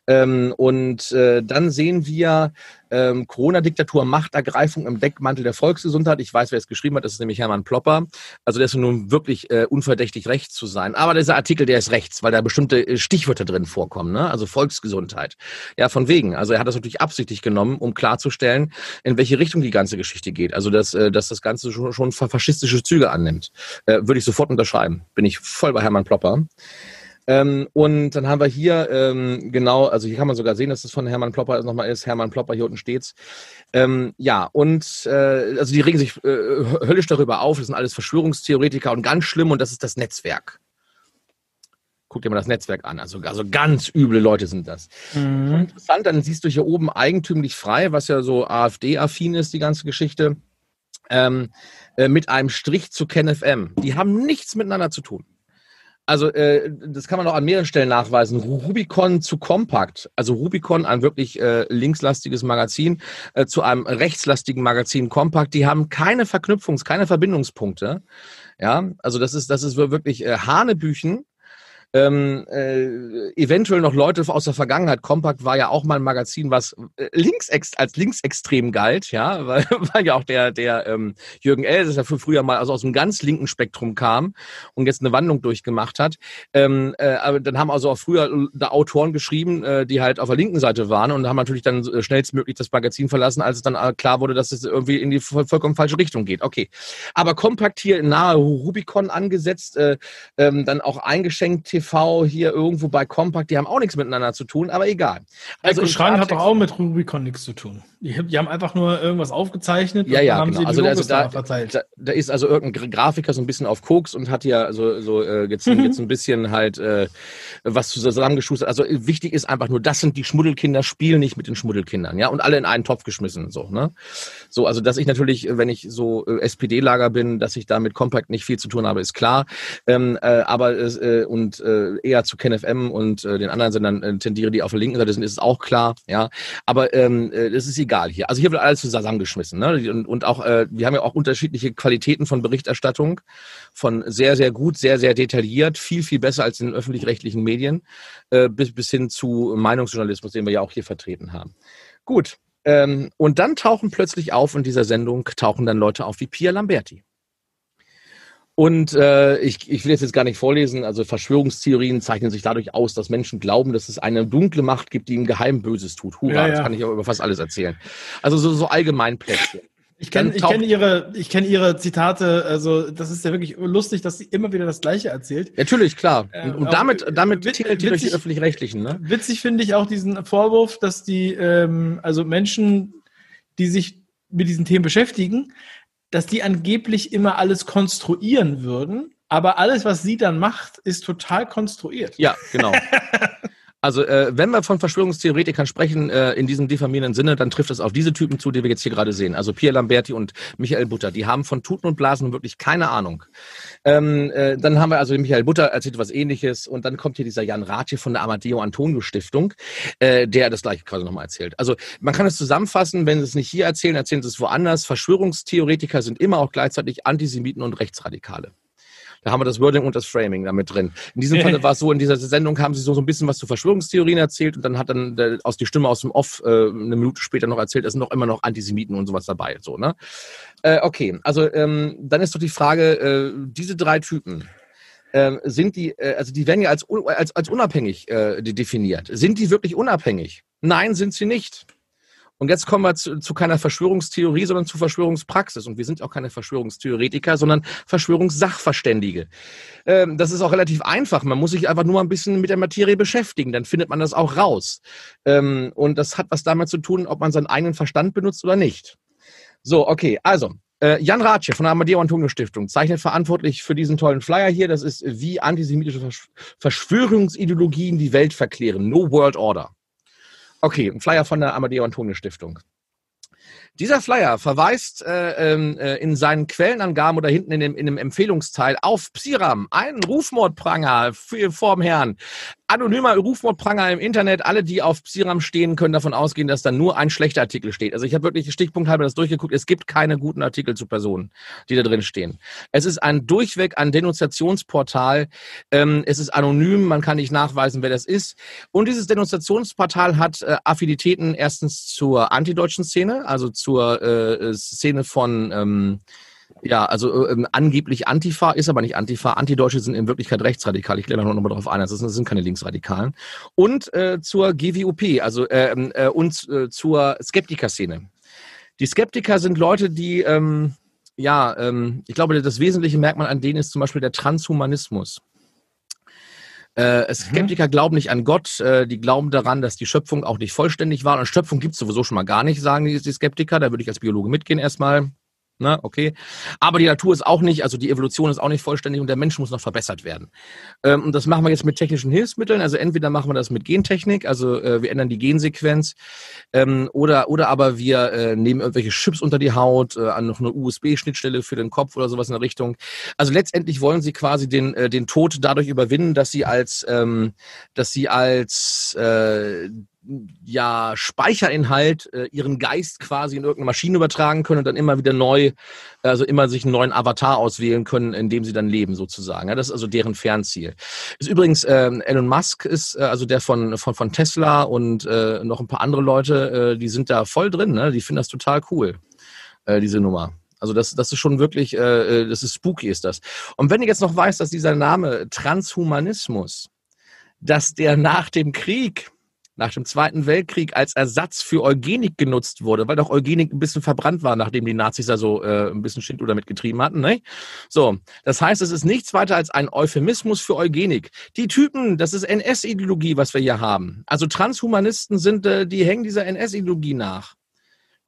Ähm, und äh, dann sehen wir ähm, Corona-Diktatur, Machtergreifung im Deckmantel der Volksgesundheit. Ich weiß, wer es geschrieben hat, das ist nämlich Hermann Plopper. Also der ist nun wirklich äh, unverdächtig rechts zu sein. Aber dieser Artikel, der ist rechts, weil da bestimmte äh, Stichwörter drin vorkommen, ne? also Volksgesundheit. Ja, von wegen. Also er hat das natürlich absichtlich genommen, um klarzustellen, in welche Richtung die ganze Geschichte geht. Also dass, äh, dass das Ganze schon, schon faschistische Züge annimmt. Äh, Würde ich sofort unterschreiben. Bin ich voll bei Hermann Plopper. Ähm, und dann haben wir hier ähm, genau, also hier kann man sogar sehen, dass das von Hermann Plopper nochmal ist. Hermann Plopper hier unten steht's. Ähm, ja, und äh, also die regen sich äh, höllisch darüber auf. Das sind alles Verschwörungstheoretiker und ganz schlimm und das ist das Netzwerk. Guck dir mal das Netzwerk an. Also, also ganz üble Leute sind das. Mhm. Interessant, dann siehst du hier oben eigentümlich frei, was ja so AfD-affin ist, die ganze Geschichte. Ähm, äh, mit einem Strich zu KenFM. Die haben nichts miteinander zu tun also äh, das kann man auch an mehreren Stellen nachweisen. Rubicon zu Kompakt, also Rubicon, ein wirklich äh, linkslastiges Magazin, äh, zu einem rechtslastigen Magazin Kompakt, die haben keine Verknüpfungs-, keine Verbindungspunkte. Ja, also das ist, das ist wirklich äh, Hanebüchen ähm, äh, eventuell noch Leute aus der Vergangenheit. Compact war ja auch mal ein Magazin, was äh, linksex als linksextrem galt, ja, weil, weil ja auch der, der ähm, Jürgen Els ja für früher mal also aus dem ganz linken Spektrum kam und jetzt eine Wandlung durchgemacht hat. Ähm, äh, aber dann haben also auch früher da Autoren geschrieben, äh, die halt auf der linken Seite waren und haben natürlich dann äh, schnellstmöglich das Magazin verlassen, als es dann äh, klar wurde, dass es irgendwie in die vollkommen falsche Richtung geht. Okay. Aber Compact hier nahe Rubicon angesetzt, äh, ähm, dann auch eingeschenkt TV hier irgendwo bei Compact, die haben auch nichts miteinander zu tun, aber egal. Also Schrein hat doch auch mit Rubicon nichts zu tun. Die, die, haben einfach nur irgendwas aufgezeichnet ja, ja, haben genau. also, also da, verteilt. Da, da, ist also irgendein Grafiker so ein bisschen auf Koks und hat ja so, so äh, jetzt, mhm. jetzt ein bisschen halt äh, was zusammengeschustert. Also wichtig ist einfach nur, das sind die Schmuddelkinder, spielen nicht mit den Schmuddelkindern, ja, und alle in einen Topf geschmissen, so, ne? So, also dass ich natürlich, wenn ich so äh, SPD-Lager bin, dass ich da mit Compact nicht viel zu tun habe, ist klar. Ähm, äh, aber äh, und äh, eher zu KenFM und äh, den anderen Sendern äh, tendiere, die auf der linken Seite sind, ist es auch klar, ja. Aber ähm, äh, das ist egal egal hier. Also hier wird alles zusammengeschmissen. Ne? Und, und auch, äh, wir haben ja auch unterschiedliche Qualitäten von Berichterstattung, von sehr, sehr gut, sehr, sehr detailliert, viel, viel besser als in den öffentlich-rechtlichen Medien, äh, bis, bis hin zu Meinungsjournalismus, den wir ja auch hier vertreten haben. Gut. Ähm, und dann tauchen plötzlich auf in dieser Sendung, tauchen dann Leute auf wie Pia Lamberti. Und äh, ich, ich will jetzt, jetzt gar nicht vorlesen, also Verschwörungstheorien zeichnen sich dadurch aus, dass Menschen glauben, dass es eine dunkle Macht gibt, die im Geheim Böses tut. Hurra, ja, ja. das kann ich aber über fast alles erzählen. Also so, so allgemein Plätzchen. Ich kenne ich kenn ihre, ich kenn ihre Zitate, also das ist ja wirklich lustig, dass sie immer wieder das Gleiche erzählt. Natürlich, klar. Und, und damit, damit tingelt die durch die Öffentlich-Rechtlichen. Ne? Witzig finde ich auch diesen Vorwurf, dass die, ähm, also Menschen, die sich mit diesen Themen beschäftigen, dass die angeblich immer alles konstruieren würden, aber alles, was sie dann macht, ist total konstruiert. Ja, genau. Also äh, wenn wir von Verschwörungstheoretikern sprechen äh, in diesem diffamierenden Sinne, dann trifft es auf diese Typen zu, die wir jetzt hier gerade sehen. Also Pierre Lamberti und Michael Butter, die haben von Tuten und Blasen wirklich keine Ahnung. Ähm, äh, dann haben wir also Michael Butter erzählt was ähnliches und dann kommt hier dieser Jan Ratje von der Amadeo Antonio Stiftung, äh, der das gleiche quasi nochmal erzählt. Also man kann es zusammenfassen, wenn sie es nicht hier erzählen, erzählen sie es woanders. Verschwörungstheoretiker sind immer auch gleichzeitig Antisemiten und Rechtsradikale. Da haben wir das Wording und das Framing damit drin. In diesem Fall war es so, in dieser Sendung haben sie so, so ein bisschen was zu Verschwörungstheorien erzählt und dann hat dann der, aus die Stimme aus dem Off äh, eine Minute später noch erzählt, es sind noch immer noch Antisemiten und sowas dabei. So, ne? Äh, okay, also ähm, dann ist doch die Frage, äh, diese drei Typen, äh, sind die, äh, also die werden ja als, als, als unabhängig äh, definiert. Sind die wirklich unabhängig? Nein, sind sie nicht. Und jetzt kommen wir zu, zu keiner Verschwörungstheorie, sondern zu Verschwörungspraxis. Und wir sind auch keine Verschwörungstheoretiker, sondern Verschwörungssachverständige. Ähm, das ist auch relativ einfach. Man muss sich einfach nur ein bisschen mit der Materie beschäftigen. Dann findet man das auch raus. Ähm, und das hat was damit zu tun, ob man seinen eigenen Verstand benutzt oder nicht. So, okay. Also, äh, Jan Ratsche von der Amadeo Antonio Stiftung zeichnet verantwortlich für diesen tollen Flyer hier. Das ist, wie antisemitische Verschwörungsideologien die Welt verklären. No World Order. Okay, ein Flyer von der Amadeo Antonio Stiftung. Dieser Flyer verweist äh, ähm, äh, in seinen Quellenangaben oder hinten in dem, in dem Empfehlungsteil auf Psiram, einen Rufmordpranger für, vorm Herrn. Anonymer Rufmordpranger im Internet. Alle, die auf Psiram stehen, können davon ausgehen, dass da nur ein schlechter Artikel steht. Also ich habe wirklich stichpunkthalber das durchgeguckt. Es gibt keine guten Artikel zu Personen, die da drin stehen. Es ist ein durchweg ein Denunziationsportal. Ähm, es ist anonym, man kann nicht nachweisen, wer das ist. Und dieses Denunziationsportal hat äh, Affinitäten erstens zur antideutschen Szene, also zur äh, Szene von ähm, ja, also äh, ähm, angeblich Antifa ist aber nicht Antifa. Antideutsche sind in Wirklichkeit rechtsradikal. Ich lerne noch mal darauf ein. Das sind, das sind keine Linksradikalen. Und äh, zur GWOP, also äh, ähm, äh, und äh, zur Skeptiker-Szene. Die Skeptiker sind Leute, die ähm, ja, ähm, ich glaube, das wesentliche Merkmal an denen ist zum Beispiel der Transhumanismus. Äh, mhm. Skeptiker mhm. glauben nicht an Gott, äh, die glauben daran, dass die Schöpfung auch nicht vollständig war. Und Schöpfung gibt es sowieso schon mal gar nicht, sagen die, die Skeptiker. Da würde ich als Biologe mitgehen erstmal. Ne, okay. Aber die Natur ist auch nicht, also die Evolution ist auch nicht vollständig und der Mensch muss noch verbessert werden. Ähm, und das machen wir jetzt mit technischen Hilfsmitteln. Also entweder machen wir das mit Gentechnik, also äh, wir ändern die Gensequenz, ähm, oder, oder aber wir äh, nehmen irgendwelche Chips unter die Haut, äh, an noch eine USB-Schnittstelle für den Kopf oder sowas in der Richtung. Also letztendlich wollen sie quasi den, äh, den Tod dadurch überwinden, dass sie als, ähm, dass sie als äh, ja Speicherinhalt äh, ihren Geist quasi in irgendeine Maschine übertragen können und dann immer wieder neu, also immer sich einen neuen Avatar auswählen können, in dem sie dann leben sozusagen. Ja, das ist also deren Fernziel. Ist übrigens äh, Elon Musk ist äh, also der von von von Tesla und äh, noch ein paar andere Leute, äh, die sind da voll drin. Ne? Die finden das total cool, äh, diese Nummer. Also das, das ist schon wirklich, äh, äh das ist spooky, ist das. Und wenn ich jetzt noch weiß, dass dieser Name Transhumanismus, dass der nach dem Krieg nach dem Zweiten Weltkrieg als Ersatz für Eugenik genutzt wurde, weil doch Eugenik ein bisschen verbrannt war, nachdem die Nazis da so äh, ein bisschen Schindluder mitgetrieben hatten. Ne? So, das heißt, es ist nichts weiter als ein Euphemismus für Eugenik. Die Typen, das ist NS-Ideologie, was wir hier haben. Also Transhumanisten sind, äh, die hängen dieser NS-Ideologie nach.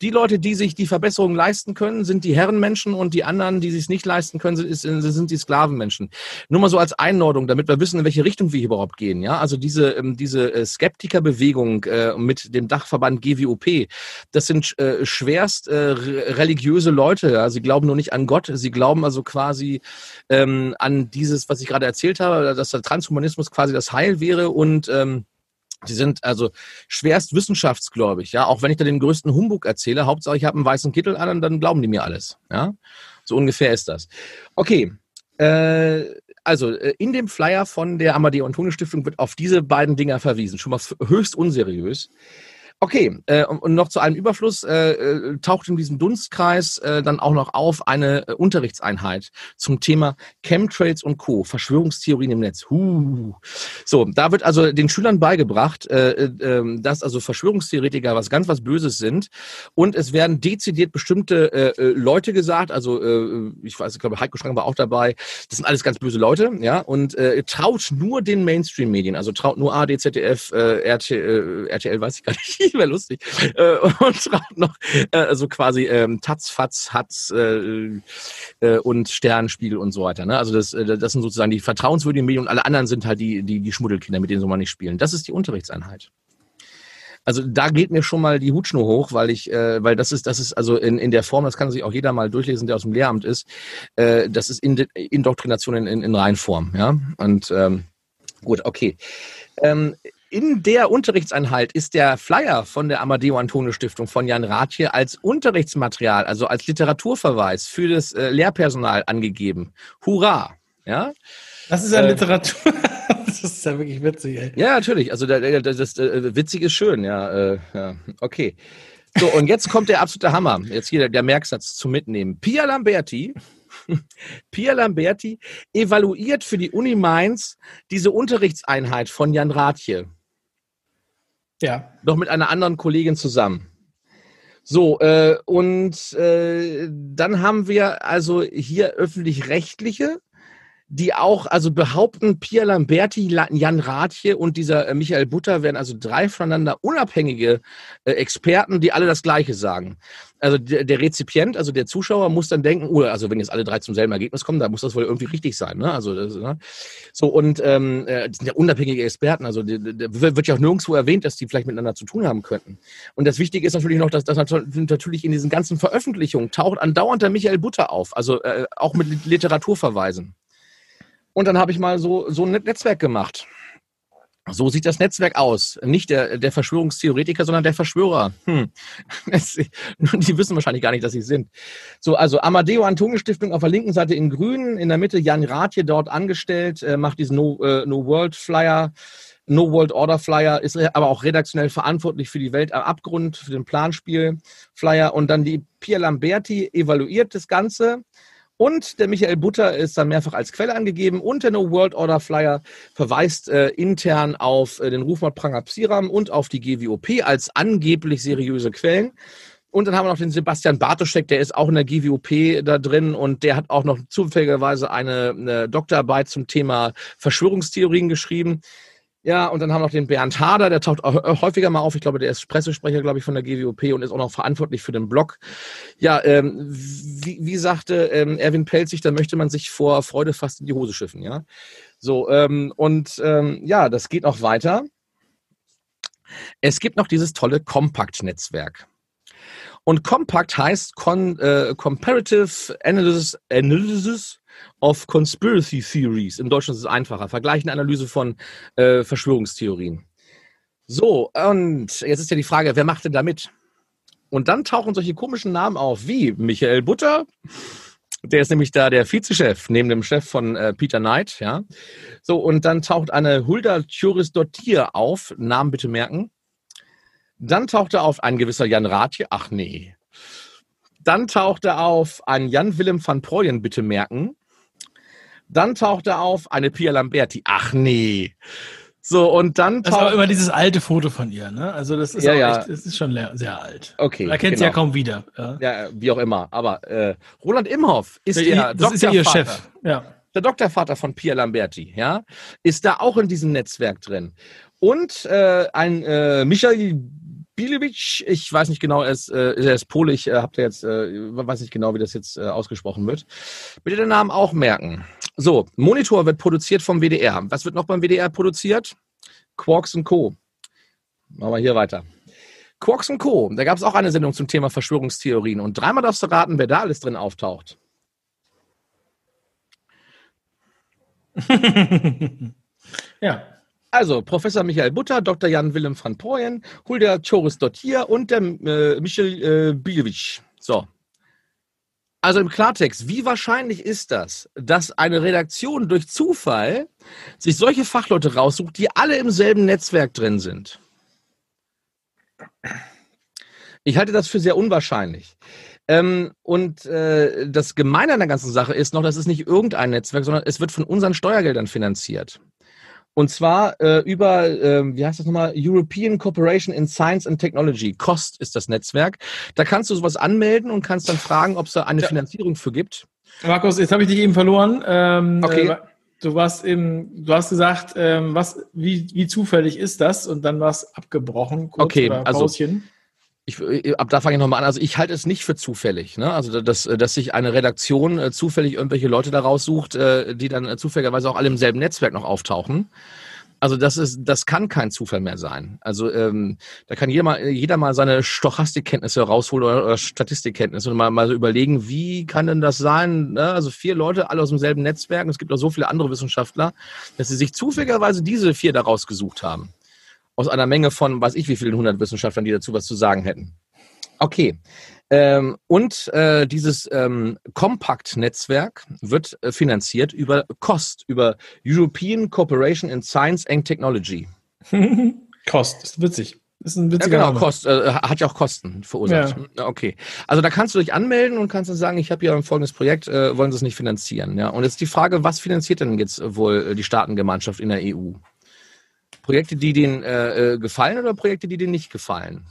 Die Leute, die sich die Verbesserung leisten können, sind die Herrenmenschen und die anderen, die sich nicht leisten können, sind, sind die Sklavenmenschen. Nur mal so als Einordnung, damit wir wissen, in welche Richtung wir hier überhaupt gehen. Ja, also diese ähm, diese äh, Skeptikerbewegung äh, mit dem Dachverband GWOP, das sind äh, schwerst religiöse Leute. Ja? Sie glauben nur nicht an Gott, sie glauben also quasi ähm, an dieses, was ich gerade erzählt habe, dass der Transhumanismus quasi das Heil wäre und ähm, Sie sind also schwerst wissenschaftsgläubig, ja. Auch wenn ich da den größten Humbug erzähle, Hauptsache ich habe einen weißen Kittel an dann glauben die mir alles, ja. So ungefähr ist das. Okay, äh, also äh, in dem Flyer von der Amadeo Antonio Stiftung wird auf diese beiden Dinger verwiesen. Schon mal höchst unseriös. Okay, äh, und noch zu einem Überfluss äh, äh, taucht in diesem Dunstkreis äh, dann auch noch auf eine äh, Unterrichtseinheit zum Thema Chemtrails und Co. Verschwörungstheorien im Netz. Huh. So, da wird also den Schülern beigebracht, äh, äh, ähm, dass also Verschwörungstheoretiker was ganz was Böses sind und es werden dezidiert bestimmte äh, äh, Leute gesagt, also äh, ich weiß, ich glaube Heiko Strang war auch dabei. Das sind alles ganz böse Leute, ja, und äh, traut nur den Mainstream-Medien, also traut nur AD, ZDF, äh, RT, äh, RTL, weiß ich gar nicht wäre lustig. Äh, und schreibt noch äh, also quasi ähm, Taz, Fatz, Hatz äh, äh, und Sternspiegel und so weiter. Ne? Also das, äh, das sind sozusagen die vertrauenswürdigen Medien und alle anderen sind halt die, die, die Schmuddelkinder, mit denen soll man nicht spielen. Das ist die Unterrichtseinheit. Also da geht mir schon mal die Hutschnur hoch, weil ich, äh, weil das ist, das ist also in, in der Form, das kann sich auch jeder mal durchlesen, der aus dem Lehramt ist. Äh, das ist Indoktrination in, in, in Reinform, ja. Und ähm, gut, okay. Ähm, in der Unterrichtseinheit ist der Flyer von der Amadeo Antonio Stiftung von Jan Rathje als Unterrichtsmaterial, also als Literaturverweis für das äh, Lehrpersonal angegeben. Hurra! Ja. Das ist ja äh, Literatur. das ist ja wirklich witzig, ey. Ja, natürlich. Also das, das, das äh, witzig ist schön, ja, äh, ja. Okay. So, und jetzt kommt der absolute Hammer. Jetzt hier der, der Merksatz zum Mitnehmen. Pia Lamberti Pia Lamberti evaluiert für die Uni Mainz diese Unterrichtseinheit von Jan Rathje. Ja. Noch mit einer anderen Kollegin zusammen. So, äh, und äh, dann haben wir also hier öffentlich-rechtliche, die auch also behaupten, Pia Lamberti, Jan Rathje und dieser äh, Michael Butter wären also drei voneinander unabhängige äh, Experten, die alle das Gleiche sagen. Also der, Rezipient, also der Zuschauer muss dann denken, oh, also wenn jetzt alle drei zum selben Ergebnis kommen, dann muss das wohl irgendwie richtig sein. Ne? Also das, ne? so und ähm, äh, das sind ja unabhängige Experten. Also die, die, wird ja auch nirgendwo erwähnt, dass die vielleicht miteinander zu tun haben könnten. Und das Wichtige ist natürlich noch, dass das natürlich in diesen ganzen Veröffentlichungen taucht andauernd der Michael Butter auf, also äh, auch mit Literaturverweisen. Und dann habe ich mal so, so ein Netzwerk gemacht So sieht das Netzwerk aus. Nicht der, der Verschwörungstheoretiker, sondern der Verschwörer. Hm. die wissen wahrscheinlich gar nicht, dass sie sind. So, also Amadeo Antonio Stiftung auf der linken Seite in grün, in der Mitte Jan Rathje dort angestellt, äh, macht diesen no, äh, no World Flyer. No World Order Flyer ist aber auch redaktionell verantwortlich für die Welt am Abgrund, für den Planspiel Flyer. Und dann die Pia Lamberti evaluiert das Ganze und der Michael Butter ist dann mehrfach als Quelle angegeben. Und der No World Order Flyer verweist äh, intern auf äh, den Rufmord Psiram und auf die GWOP als angeblich seriöse Quellen. Und dann haben wir noch den Sebastian Bartoschek, der ist auch in der GWOP da drin und der hat auch noch zufälligerweise eine, eine Doktorarbeit zum Thema Verschwörungstheorien geschrieben. Ja, und dann haben wir noch den Bernd Hader, der taucht auch häufiger mal auf. Ich glaube, der ist Pressesprecher, glaube ich, von der GWOP und ist auch noch verantwortlich für den Blog. Ja, ähm, wie, wie sagte ähm, Erwin Pelzig, da möchte man sich vor Freude fast in die Hose schiffen, ja. So, ähm, und ähm, ja, das geht noch weiter. Es gibt noch dieses tolle Compact-Netzwerk. Und Compact heißt Con, äh, Comparative Analysis, Analysis of Conspiracy Theories. Im Deutschen ist es einfacher. Vergleichende Analyse von äh, Verschwörungstheorien. So, und jetzt ist ja die Frage, wer macht denn da mit? Und dann tauchen solche komischen Namen auf, wie Michael Butter, der ist nämlich da der Vizechef, neben dem Chef von äh, Peter Knight, ja. So, und dann taucht eine Hulda Churis Dottir auf, Namen bitte merken. Dann taucht er auf ein gewisser Jan Rathje, ach nee. Dann taucht er auf ein Jan Willem van Proyen, bitte merken. Dann taucht er auf eine Pia Lamberti. Ach nee. So, und dann Das ist aber immer dieses alte Foto von ihr, ne? Also das ist ja, auch ja. echt, das ist schon sehr alt. Okay. Man kennt sie ja kaum wieder. Ja. Ja, wie auch immer. Aber äh, Roland Imhoff ist Der- der das ist ja ihr. Chef. Ja. der Doktorvater von Pia Lamberti, ja, ist da auch in diesem Netzwerk drin. Und äh, ein äh, Michael Bilewitsch, ich weiß nicht genau, er ist, äh, er ist Pole, ich äh, habt ihr jetzt, äh, weiß nicht genau, wie das jetzt äh, ausgesprochen wird. Bitte den Namen auch merken. So, Monitor wird produziert vom WDR. Was wird noch beim WDR produziert? Quarks und Co. Machen wir hier weiter. Quarks und Co. Da gab es auch eine Sendung zum Thema Verschwörungstheorien. Und dreimal darfst du raten, wer da alles drin auftaucht. ja. Also, Professor Michael Butter, Dr. Jan Willem van Proyen, Hulda Choris Dottir und der äh, Michel äh, Bilewitsch. So. Also im Klartext, wie wahrscheinlich ist das, dass eine Redaktion durch Zufall sich solche Fachleute raussucht, die alle im selben Netzwerk drin sind? Ich halte das für sehr unwahrscheinlich. Ähm, und äh, das Gemeine an der ganzen Sache ist noch, das ist nicht irgendein Netzwerk, sondern es wird von unseren Steuergeldern finanziert. Und zwar äh, über, äh, wie heißt das nochmal, European Cooperation in Science and Technology. COST ist das Netzwerk. Da kannst du sowas anmelden und kannst dann fragen, ob es da eine Ja. Finanzierung für gibt. Markus, jetzt habe ich dich eben verloren. Ähm, Okay. Äh, du warst eben, du hast gesagt, ähm, was, wie, wie zufällig ist das? Und dann war es abgebrochen, kurz Okay, oder also- Pauschen. Ich, äh, ab da fange ich nochmal an. Also ich halte es nicht für zufällig. Ne? Also dass, dass sich eine Redaktion äh, zufällig irgendwelche Leute da raussucht, äh, die dann äh, zufälligerweise auch alle im selben Netzwerk noch auftauchen. Also das ist, das kann kein Zufall mehr sein. Also ähm, da kann jeder mal, jeder mal seine Stochastikkenntnisse rausholen oder, oder Statistikkenntnisse und mal, mal so überlegen, wie kann denn das sein? Ne? Also vier Leute, alle aus demselben Netzwerk. Und es gibt auch so viele andere Wissenschaftler, dass sie sich zufälligerweise diese vier da rausgesucht haben. Aus einer Menge von, weiß ich wie vielen hundert Wissenschaftlern, die dazu was zu sagen hätten. Okay. Ähm, und äh, dieses ähm, Compact-Netzwerk wird äh, finanziert über COST, über European Cooperation in Science and Technology. Kost, das ist witzig. Das ist ein Ja, witziger genau, Name. Kost, äh, hat ja auch Kosten verursacht. Ja. Okay. Also da kannst du dich anmelden und kannst dann sagen, ich habe hier ein folgendes Projekt, äh, wollen Sie es nicht finanzieren? Ja. Und jetzt die Frage, was finanziert denn jetzt wohl äh, die Staatengemeinschaft in der EU? Projekte, die denen äh, äh, gefallen oder Projekte, die denen nicht gefallen?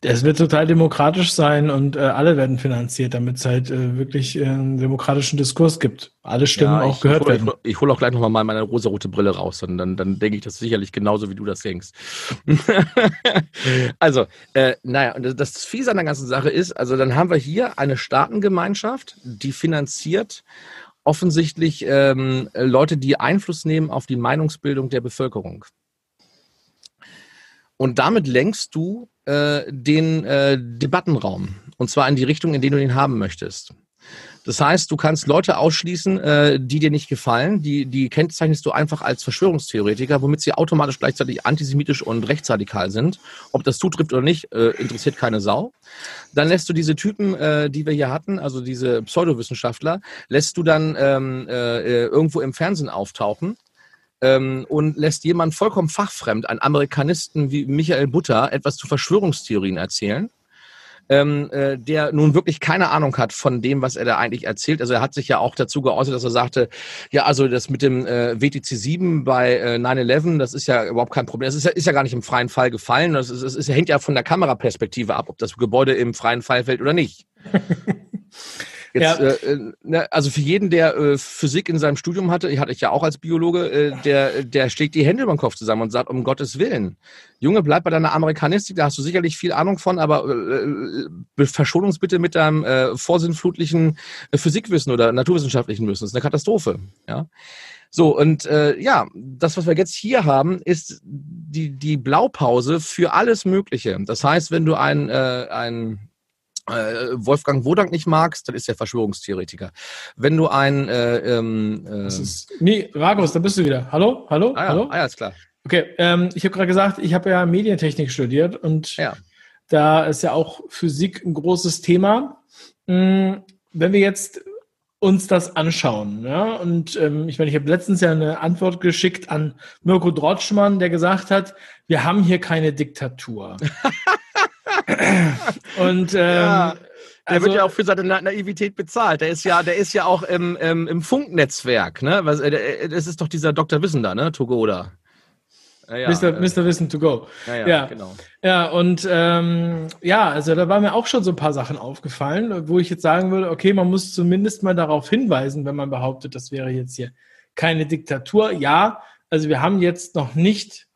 Es wird total demokratisch sein und äh, alle werden finanziert, damit es halt äh, wirklich äh, einen demokratischen Diskurs gibt. Alle Stimmen Ja, auch gehört hol- werden. Ich, ich hole auch gleich nochmal mal meine rosarote Brille raus und dann, dann denke ich das sicherlich genauso, wie du das denkst. also, äh, naja, und das- das Fiese an der ganzen Sache ist, also dann haben wir hier eine Staatengemeinschaft, die finanziert offensichtlich ähm, Leute, die Einfluss nehmen auf die Meinungsbildung der Bevölkerung. Und damit lenkst du äh, den äh, Debattenraum. Und zwar in die Richtung, in die du ihn haben möchtest. Das heißt, du kannst Leute ausschließen, äh, die dir nicht gefallen, die, die kennzeichnest du einfach als Verschwörungstheoretiker, womit sie automatisch gleichzeitig antisemitisch und rechtsradikal sind. Ob das zutrifft oder nicht, äh, interessiert keine Sau. Dann lässt du diese Typen, äh, die wir hier hatten, also diese Pseudowissenschaftler, lässt du dann ähm, äh, irgendwo im Fernsehen auftauchen ähm, und lässt jemand vollkommen fachfremd, einen Amerikanisten wie Michael Butter, etwas zu Verschwörungstheorien erzählen ähm, äh, der nun wirklich keine Ahnung hat von dem, was er da eigentlich erzählt. Also er hat sich ja auch dazu geäußert, dass er sagte, ja, also das mit dem äh, WTC 7 bei äh, 9-11, das ist ja überhaupt kein Problem. Das ist ja, ist ja gar nicht im freien Fall gefallen. Das, ist, das ist, hängt ja von der Kameraperspektive ab, ob das Gebäude im freien Fall fällt oder nicht. Jetzt, ja. äh, ne, also für jeden, der äh, Physik in seinem Studium hatte, ich hatte ich ja auch als Biologe, äh, der, der schlägt die Hände über den Kopf zusammen und sagt, um Gottes Willen, Junge, bleib bei deiner Amerikanistik, da hast du sicherlich viel Ahnung von, aber äh, verschon uns bitte mit deinem äh, vorsinnflutlichen äh, Physikwissen oder naturwissenschaftlichen Wissen. Das ist eine Katastrophe. Ja. So, und äh, ja, das, was wir jetzt hier haben, ist die, die Blaupause für alles Mögliche. Das heißt, wenn du ein, äh, ein äh, Wolfgang Wodank nicht magst, dann ist er Verschwörungstheoretiker. Wenn du ein äh, ähm, äh, ist, Nee, Ragos, da bist du wieder. Hallo? Hallo? Ah ja, Hallo? Ah ja ist klar. Okay, ähm, ich habe gerade gesagt, ich habe ja Medientechnik studiert und ja. da ist ja auch Physik ein großes Thema. Hm, wenn wir jetzt uns das anschauen. Ja? Und ähm, ich meine, ich habe letztens ja eine Antwort geschickt an Mirko Drotschmann, der gesagt hat, wir haben hier keine Diktatur. Und ähm, ja. Er also, wird ja auch für seine Naivität bezahlt. Der ist ja, der ist ja auch im, im, im Funknetzwerk, ne? Was, äh, äh, das ist doch dieser Dr. Wissender, ne? Togoda. Ja, ja, Mr. Äh, Mr. Wissen to go. Ja, ja, ja. genau. Ja, und ähm, ja, also da waren mir auch schon so ein paar Sachen aufgefallen, wo ich jetzt sagen würde, okay, man muss zumindest mal darauf hinweisen, wenn man behauptet, das wäre jetzt hier keine Diktatur. Ja, also wir haben jetzt noch nicht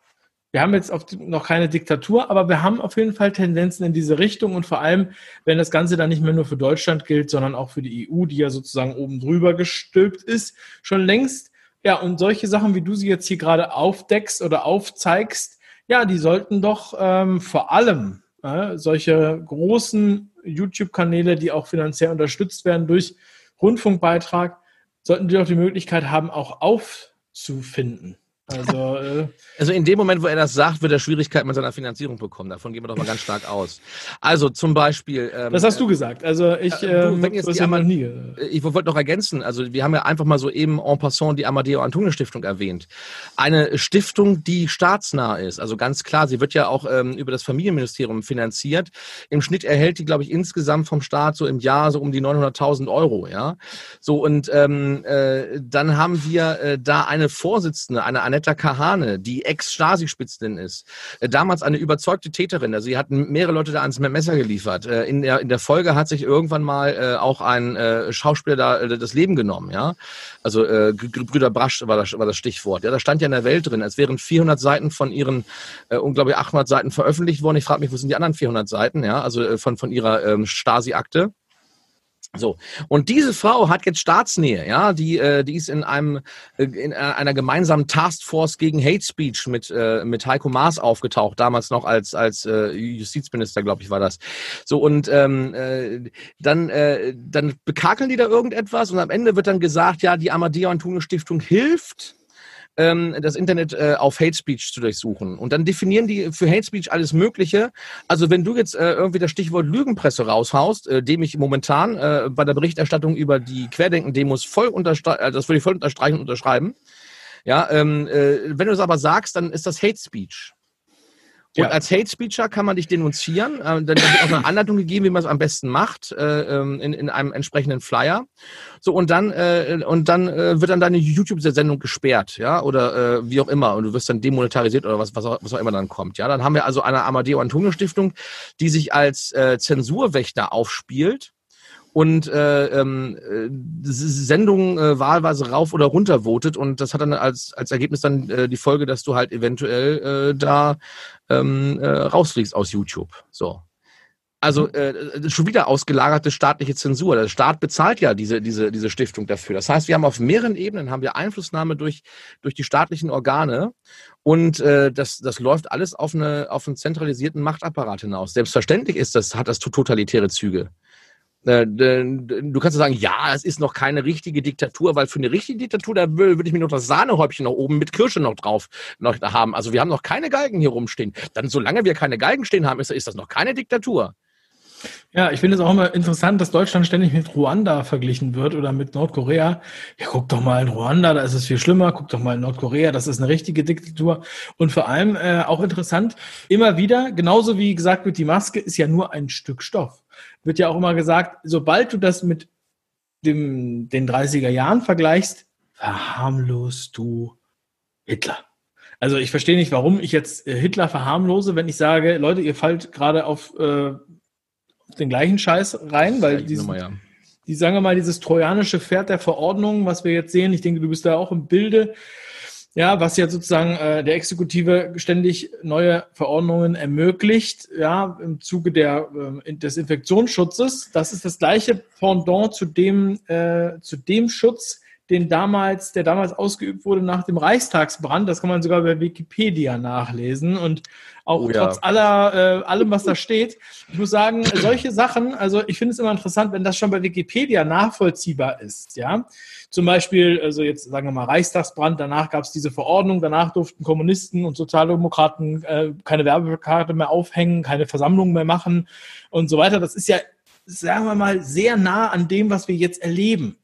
wir haben jetzt noch keine Diktatur, aber wir haben auf jeden Fall Tendenzen in diese Richtung und vor allem, wenn das Ganze dann nicht mehr nur für Deutschland gilt, sondern auch für die EU, die ja sozusagen oben drüber gestülpt ist, schon längst. Ja, und solche Sachen, wie du sie jetzt hier gerade aufdeckst oder aufzeigst, ja, die sollten doch ähm, vor allem äh, solche großen YouTube-Kanäle, die auch finanziell unterstützt werden durch Rundfunkbeitrag, sollten die doch die Möglichkeit haben, auch aufzufinden. Also, äh, also in dem Moment, wo er das sagt, wird er Schwierigkeiten mit seiner Finanzierung bekommen. Davon gehen wir doch mal ganz stark aus. Also zum Beispiel. Ähm, das hast du gesagt. Also ich, äh, ähm, jetzt die Amad nie. Äh, ich wollte noch ergänzen. Also wir haben ja einfach mal so eben en passant die Amadeo Antonio Stiftung erwähnt. Eine Stiftung, die staatsnah ist. Also ganz klar, sie wird ja auch ähm, über das Familienministerium finanziert. Im Schnitt erhält die, glaube ich, insgesamt vom Staat so im Jahr so um die 900.000 Euro. Ja, so und ähm, äh, dann haben wir äh, da eine Vorsitzende, eine Annette Annetta Kahane, die Ex-Stasi-Spitzin ist, äh, damals eine überzeugte Täterin. Also sie hat mehrere Leute da ans Messer geliefert. Äh, in der, in der Folge hat sich irgendwann mal äh, auch ein Schauspieler da das Leben genommen. Ja, Also Brüder Brasch war das, war das Stichwort. Ja, da stand ja in der Welt drin, als wären 400 Seiten von ihren unglaublich 800 Seiten veröffentlicht worden. Ich frage mich, wo sind die anderen 400 Seiten? Ja, also von, von ihrer ähm, Stasi-Akte. So und diese Frau hat jetzt Staatsnähe, ja, die äh, die ist in einem äh, in einer gemeinsamen Taskforce gegen Hate Speech mit äh, mit Heiko Maas aufgetaucht, damals noch als als äh, Justizminister, glaube ich, war das. So und ähm, äh, dann äh, dann bekakeln die da irgendetwas und am Ende wird dann gesagt, ja, die Amadeo Antonio Stiftung hilft ähm, das Internet äh, auf Hate Speech zu durchsuchen. Und dann definieren die für Hate Speech alles Mögliche. Also wenn du jetzt äh, irgendwie das Stichwort Lügenpresse raushaust, äh, dem ich momentan äh, bei der Berichterstattung über die Querdenken-Demos voll unterstreichen, äh, das würde ich voll unterstreichen und unterschreiben. Ja, ähm, äh, wenn du es aber sagst, dann ist das Hate Speech. Und ja. als Hate Speecher kann man dich denunzieren. Äh, dann wird auch eine Anleitung gegeben, wie man es am besten macht, äh, ähm, in, in einem entsprechenden Flyer. So, und dann, äh, und dann äh, wird dann deine YouTube-Sendung gesperrt, ja, oder äh, wie auch immer. Und du wirst dann demonetarisiert oder was, was, auch, was auch immer dann kommt. Ja, dann haben wir also eine Amadeo Antonio Stiftung, die sich als äh, Zensurwächter aufspielt und äh, ähm, äh, Sendungen äh, wahlweise rauf oder runter votet und das hat dann als, als Ergebnis dann äh, die Folge, dass du halt eventuell äh, da ähm, äh, rausfliegst aus YouTube. So. Also äh, schon wieder ausgelagerte staatliche Zensur. Der Staat bezahlt ja diese, diese, diese Stiftung dafür. Das heißt, wir haben auf mehreren Ebenen haben wir Einflussnahme durch, durch die staatlichen Organe und äh, das, das läuft alles auf, eine, auf einen zentralisierten Machtapparat hinaus. Selbstverständlich ist das, hat das totalitäre Züge. Äh, du kannst sagen, ja, es ist noch keine richtige Diktatur, weil für eine richtige Diktatur, da würde ich mir noch das Sahnehäubchen noch oben mit Kirsche noch drauf noch haben. Also wir haben noch keine Galgen hier rumstehen. Dann, solange wir keine Galgen stehen haben, ist, ist das noch keine Diktatur. Ja, ich finde es auch immer interessant, dass Deutschland ständig mit Ruanda verglichen wird oder mit Nordkorea. Ja, guck doch mal in Ruanda, da ist es viel schlimmer. Guck doch mal in Nordkorea, das ist eine richtige Diktatur. Und vor allem äh, auch interessant, immer wieder, genauso wie gesagt wird, die Maske ist ja nur ein Stück Stoff. Wird ja auch immer gesagt, sobald du das mit dem, den 30er Jahren vergleichst, verharmlost du Hitler. Also ich verstehe nicht, warum ich jetzt äh, Hitler verharmlose, wenn ich sage, Leute, ihr fallt gerade auf äh, den gleichen Scheiß rein, weil die, ja. die, sagen wir mal, dieses trojanische Pferd der Verordnung, was wir jetzt sehen, ich denke, du bist da auch im Bilde, ja, was ja sozusagen äh, der Exekutive ständig neue Verordnungen ermöglicht, ja, im Zuge der, äh, des Infektionsschutzes. Das ist das gleiche Pendant zu dem, äh, zu dem Schutz, den damals, der damals ausgeübt wurde nach dem Reichstagsbrand. Das kann man sogar bei Wikipedia nachlesen und auch oh, trotz ja. aller, äh, allem, was da steht. Ich muss sagen, solche Sachen, also ich finde es immer interessant, wenn das schon bei Wikipedia nachvollziehbar ist, ja. Zum Beispiel, also jetzt sagen wir mal Reichstagsbrand, danach gab es diese Verordnung, danach durften Kommunisten und Sozialdemokraten äh, keine Werbekarte mehr aufhängen, keine Versammlungen mehr machen und so weiter. Das ist ja, sagen wir mal, sehr nah an dem, was wir jetzt erleben.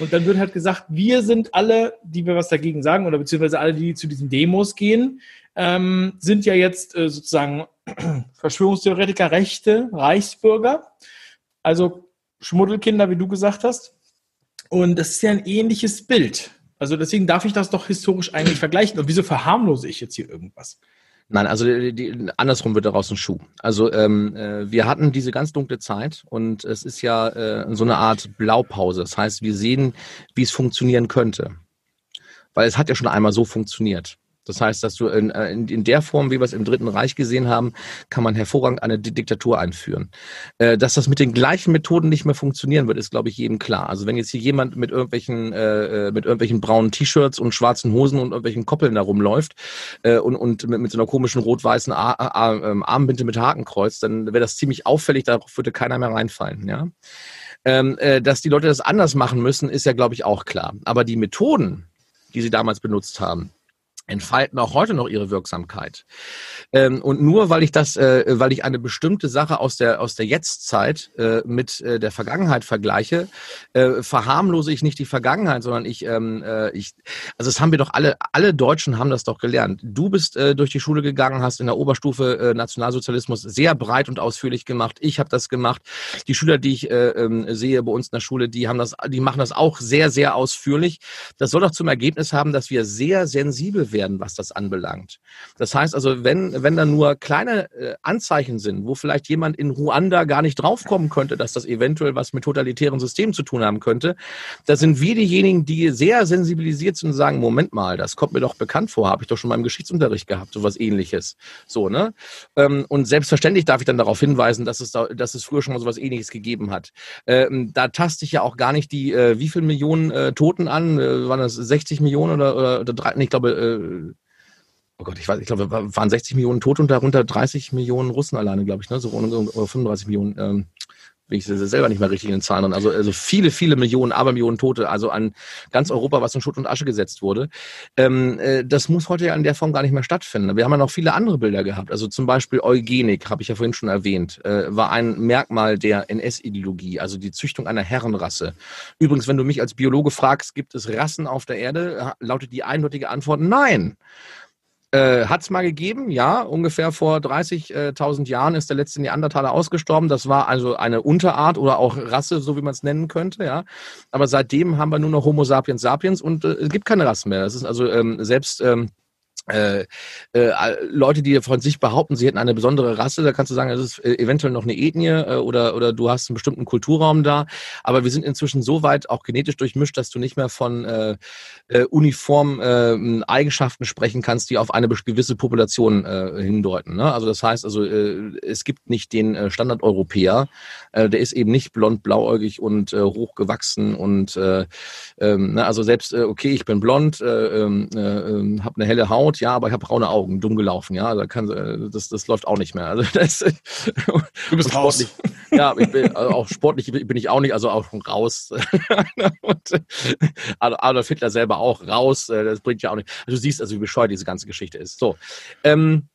Und dann wird halt gesagt, wir sind alle, die wir was dagegen sagen, oder beziehungsweise alle, die zu diesen Demos gehen, ähm, sind ja jetzt äh, sozusagen Verschwörungstheoretiker, Rechte, Reichsbürger, also Schmuddelkinder, wie du gesagt hast. Und das ist ja ein ähnliches Bild. Also deswegen darf ich das doch historisch eigentlich vergleichen. Und wieso verharmlose ich jetzt hier irgendwas? Nein, also die, die, andersrum wird daraus ein Schuh. Also ähm, äh, wir hatten diese ganz dunkle Zeit und es ist ja äh, so eine Art Blaupause. Das heißt, wir sehen, wie es funktionieren könnte. Weil es hat ja schon einmal so funktioniert. Das heißt, dass du in, äh, in, in der Form, wie wir es im Dritten Reich gesehen haben, kann man hervorragend eine Diktatur einführen. Äh, dass das mit den gleichen Methoden nicht mehr funktionieren wird, ist, glaube ich, jedem klar. Also wenn jetzt hier jemand mit irgendwelchen, äh, äh mit irgendwelchen braunen T-Shirts und schwarzen Hosen und irgendwelchen Koppeln da rumläuft äh, und, und mit, mit so einer komischen rot-weißen ähm, Armbinde mit Hakenkreuz, dann wäre das ziemlich auffällig, darauf würde keiner mehr reinfallen. Ja? Ähm, äh, dass die Leute das anders machen müssen, ist ja, glaube ich, auch klar. Aber die Methoden, die sie damals benutzt haben, entfalten auch heute noch ihre Wirksamkeit. Ähm, und nur weil ich das, äh, weil ich eine bestimmte Sache aus der aus der Jetztzeit äh, mit äh, der Vergangenheit vergleiche, äh, verharmlose ich nicht die Vergangenheit, sondern ich, ähm, äh, ich, also das haben wir doch alle, alle Deutschen haben das doch gelernt. Du bist äh, durch die Schule gegangen, hast in der Oberstufe Nationalsozialismus sehr breit und ausführlich gemacht. Ich habe das gemacht. Die Schüler, die ich äh, äh, sehe bei uns in der Schule, die haben das, die machen das auch sehr, sehr ausführlich. Das soll doch zum Ergebnis haben, dass wir sehr sensibel werden werden, was das anbelangt. Das heißt also, wenn, wenn da nur kleine äh, Anzeichen sind, wo vielleicht jemand in Ruanda gar nicht draufkommen könnte, dass das eventuell was mit totalitären Systemen zu tun haben könnte, da sind wir diejenigen, die sehr sensibilisiert sind und sagen, Moment mal, das kommt mir doch bekannt vor, habe ich doch schon mal im Geschichtsunterricht gehabt, sowas ähnliches. So, ne? Ähm, und selbstverständlich darf ich dann darauf hinweisen, dass es, da, dass es früher schon mal sowas ähnliches gegeben hat. Ähm, da taste ich ja auch gar nicht die, äh, wie viele Millionen äh, Toten an, waren das 60 Millionen oder, oder, oder drei, ich glaube, oh Gott, ich weiß, ich glaube, waren 60 Millionen Tote und darunter 30 Millionen Russen alleine, glaube ich, ne? So oder 35 Millionen. Ähm, bin ich selber nicht mehr richtig in den Zahlen. Also, also viele, viele Millionen, Abermillionen Tote, also an ganz Europa, was in Schutt und Asche gesetzt wurde. Ähm, äh, das muss heute ja in der Form gar nicht mehr stattfinden. Wir haben ja noch viele andere Bilder gehabt. Also zum Beispiel Eugenik, habe ich ja vorhin schon erwähnt, äh, war ein Merkmal der NS-Ideologie, also die Züchtung einer Herrenrasse. Übrigens, wenn du mich als Biologe fragst, gibt es Rassen auf der Erde, lautet die eindeutige Antwort nein. Äh, Hat es mal gegeben, ja. Ungefähr vor 30.000 Jahren ist der letzte Neandertaler ausgestorben. Das war also eine Unterart oder auch Rasse, so wie man es nennen könnte, ja. Aber seitdem haben wir nur noch Homo sapiens sapiens und äh, es gibt keine Rassen mehr. Das ist also ähm, selbst ähm, äh, äh, Leute, die von sich behaupten, sie hätten eine besondere Rasse, da kannst du sagen, das ist äh, eventuell noch eine Ethnie äh, oder, oder du hast einen bestimmten Kulturraum da. Aber wir sind inzwischen so weit auch genetisch durchmischt, dass du nicht mehr von äh, äh, uniformen äh, Eigenschaften sprechen kannst, die auf eine gewisse Population äh, hindeuten. Ne? Also das heißt, also äh, es gibt nicht den äh, Standard-Europäer, äh, der ist eben nicht blond, blauäugig und äh, hochgewachsen und äh, ähm, ne? also selbst, äh, okay, ich bin blond, äh, ähm, äh, äh, habe eine helle Haut, ja, aber ich habe braune Augen, dumm gelaufen, ja, da kann, äh, das, das läuft auch nicht mehr. Also das, du bist raus. Ja, ich bin, also auch sportlich bin ich auch nicht, also auch raus. Und Adolf Hitler selber auch raus. Äh, das bringt ja auch nicht. Also du siehst also, wie bescheuert diese ganze Geschichte ist. So. Ähm,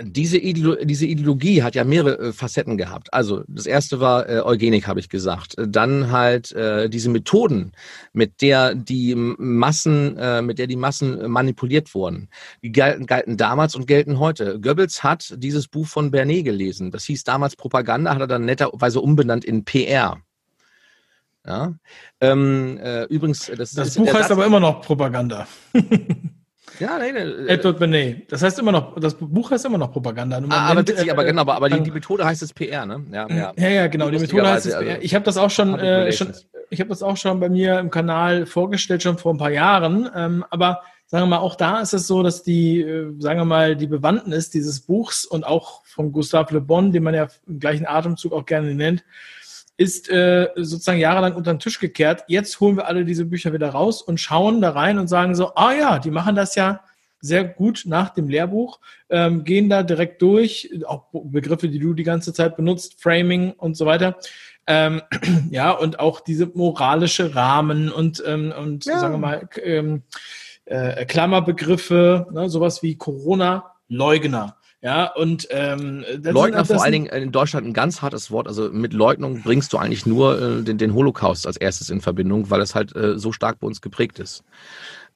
diese, Ideolo diese Ideologie hat ja mehrere äh, Facetten gehabt. Also das erste war äh, Eugenik, habe ich gesagt. Dann halt äh, diese Methoden, mit der die Massen, äh, mit der die Massen manipuliert wurden, die galten, galten damals und gelten heute. Goebbels hat dieses Buch von Bernet gelesen. Das hieß damals Propaganda, hat er dann netterweise umbenannt in PR. Ja. Ähm, äh, übrigens, das, das ist, Buch heißt aber immer noch Propaganda. Ja, nein, nein. Edward Benet. Das heißt immer noch, das Buch heißt immer noch Propaganda. Ah, aber witzig, äh, aber genau, aber, aber die, die, Methode heißt es PR, ne? Ja, ja, ja, ja genau. Die Methode heißt es PR. Also, ich habe das auch schon, äh, schon ich habe das auch schon bei mir im Kanal vorgestellt, schon vor ein paar Jahren. Ähm, aber sagen wir mal, auch da ist es so, dass die, äh, sagen wir mal, die Bewandtnis dieses Buchs und auch von Gustave Le Bon, den man ja im gleichen Atemzug auch gerne nennt, ist äh, sozusagen jahrelang unter den Tisch gekehrt. Jetzt holen wir alle diese Bücher wieder raus und schauen da rein und sagen so, ah ja, die machen das ja sehr gut nach dem Lehrbuch, ähm, gehen da direkt durch, auch Begriffe, die du die ganze Zeit benutzt, Framing und so weiter. Ähm, ja, und auch diese moralische Rahmen und, ähm, und ja. sagen wir mal, ähm, äh, Klammerbegriffe, ne, sowas wie Corona-Leugner. Ja, und ähm, Leugner vor allen Dingen in Deutschland ein ganz hartes Wort. Also mit Leugnung bringst du eigentlich nur äh, den, den Holocaust als erstes in Verbindung, weil es halt äh, so stark bei uns geprägt ist.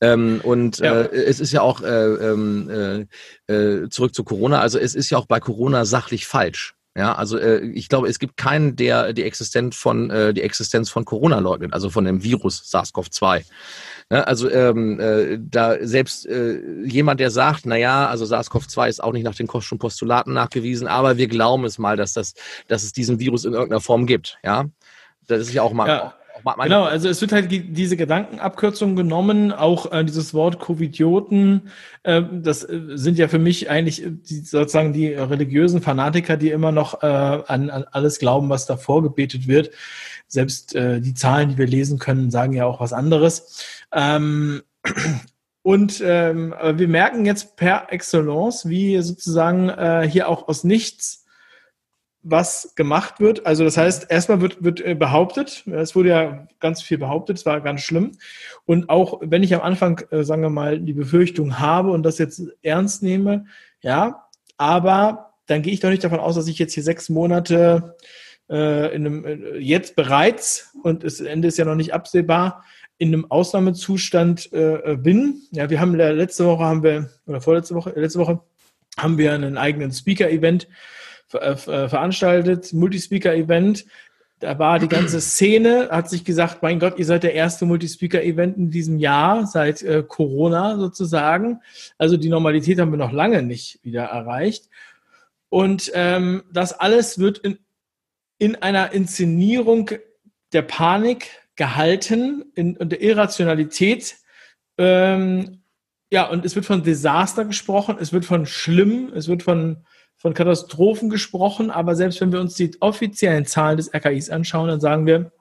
Ähm, und ja. äh, es ist ja auch äh, ähm, äh, äh, zurück zu Corona. Also es ist ja auch bei Corona sachlich falsch. Ja, also äh, ich glaube, es gibt keinen, der die Existenz von äh, die Existenz von Corona leugnet, also von dem Virus SARS-CoV-2. Ne? Also ähm, äh, da selbst äh, jemand, der sagt, na ja, also SARS-CoV-2 ist auch nicht nach den Kosten Postulaten nachgewiesen, aber wir glauben es mal, dass das, dass es diesen Virus in irgendeiner Form gibt. Ja, das ist ja auch mal. Ja. Genau, also es wird halt diese Gedankenabkürzung genommen, auch äh, dieses Wort Covidioten, äh, das äh, sind ja für mich eigentlich die, sozusagen die religiösen Fanatiker, die immer noch äh, an, an alles glauben, was da vorgebetet wird. Selbst äh, die Zahlen, die wir lesen können, sagen ja auch was anderes. Ähm, und ähm, wir merken jetzt per Excellence, wie sozusagen äh, hier auch aus nichts was gemacht wird. Also das heißt, erstmal wird, wird äh, behauptet, es wurde ja ganz viel behauptet, es war ganz schlimm. Und auch wenn ich am Anfang, äh, sagen wir mal, die Befürchtung habe und das jetzt ernst nehme, ja, aber dann gehe ich doch nicht davon aus, dass ich jetzt hier sechs Monate äh, in einem, äh, jetzt bereits, und das Ende ist ja noch nicht absehbar, in einem Ausnahmezustand äh, bin. Ja, wir haben letzte Woche haben wir, oder vorletzte Woche, letzte Woche haben wir einen eigenen Speaker-Event ver äh, veranstaltet, Multispeaker-Event. Da war die ganze Szene, hat sich gesagt, mein Gott, ihr seid der erste Multispeaker-Event in diesem Jahr, seit äh, Corona sozusagen. Also die Normalität haben wir noch lange nicht wieder erreicht. Und ähm, das alles wird in, in einer Inszenierung der Panik gehalten in, und der Irrationalität. Ähm, ja, und es wird von Desaster gesprochen, es wird von schlimm, es wird von, von Katastrophen gesprochen, aber selbst wenn wir uns die offiziellen Zahlen des RKIs anschauen, dann sagen wir,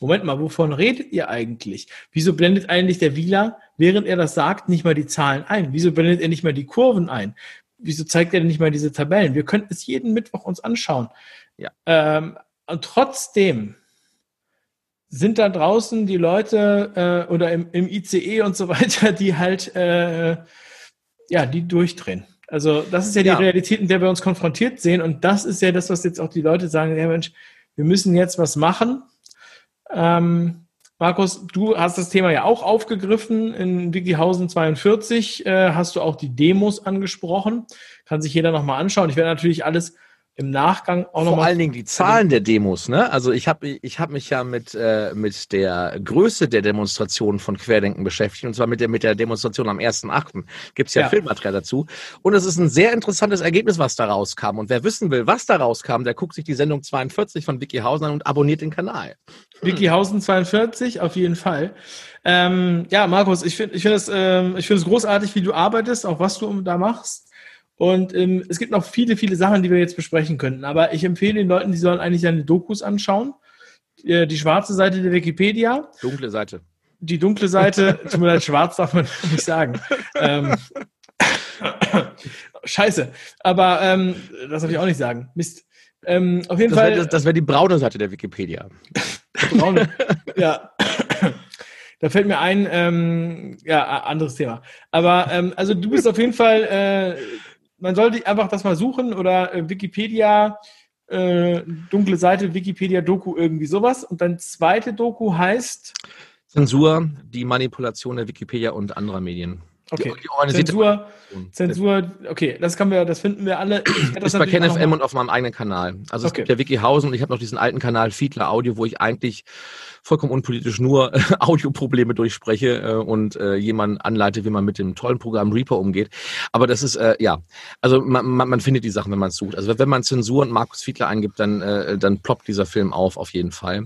Moment mal, wovon redet ihr eigentlich? Wieso blendet eigentlich der Wieler, während er das sagt, nicht mal die Zahlen ein? Wieso blendet er nicht mal die Kurven ein? Wieso zeigt er denn nicht mal diese Tabellen? Wir könnten es jeden Mittwoch uns anschauen. Ja. Ähm, und trotzdem sind da draußen die Leute äh, oder im, im, ICE und so weiter, die halt äh, ja, die durchdrehen. Also das ist ja die ja. Realität, in der wir uns konfrontiert sehen. Und das ist ja das, was jetzt auch die Leute sagen, ja Mensch, wir müssen jetzt was machen. Ähm, Markus, du hast das Thema ja auch aufgegriffen. In Wikihausen 42 äh, hast du auch die Demos angesprochen. Kann sich jeder nochmal anschauen. Ich werde natürlich alles im Nachgang auch noch Vor allen Dingen die Zahlen der Demos, ne? Also ich habe ich hab mich ja mit, äh, mit der Größe der Demonstrationen von Querdenken beschäftigt, und zwar mit der, mit der Demonstration am 1.8. Gibt es ja, ja Filmmaterial dazu. Und es ist ein sehr interessantes Ergebnis, was da rauskam. Und wer wissen will, was da rauskam, der guckt sich die Sendung 42 von Vicky Hausen an und abonniert den Kanal. Vicky Hausen 42, auf jeden Fall. Ähm, ja, Markus, ich finde ich find es ähm, ich find großartig, wie du arbeitest, auch was du da machst. Und ähm, es gibt noch viele, viele Sachen, die wir jetzt besprechen könnten. Aber ich empfehle den Leuten, die sollen eigentlich deine Dokus anschauen. Die, äh, die schwarze Seite der Wikipedia. Dunkle Seite. Die dunkle Seite, tut mir leid, schwarz darf man nicht sagen. ähm, Scheiße. Aber ähm, das darf ich auch nicht sagen. Mist. Ähm, auf jeden das Fall. Wär, das, das wäre die braune Seite der Wikipedia. braune. ja. Da fällt mir ein, ähm, ja, anderes Thema. Aber ähm, also du bist auf jeden Fall, äh, man sollte einfach das mal suchen oder äh, Wikipedia, äh, dunkle Seite, Wikipedia Doku, irgendwie sowas. Und dann zweite Doku heißt Zensur, die Manipulation der Wikipedia und anderer Medien. Okay. Zensur, Zensur, okay, das können wir, das finden wir alle. Das ist bei KenFM und auf meinem eigenen Kanal. Also es okay. gibt ja WikiHausen und ich habe noch diesen alten Kanal Fiedler Audio, wo ich eigentlich vollkommen unpolitisch nur Audioprobleme durchspreche äh, und äh, jemanden anleite, wie man mit dem tollen Programm Reaper umgeht. Aber das ist, äh, ja, also man, man, man findet die Sachen, wenn man es sucht. Also wenn man Zensur und Markus Fiedler eingibt, dann, äh, dann ploppt dieser Film auf, auf jeden Fall.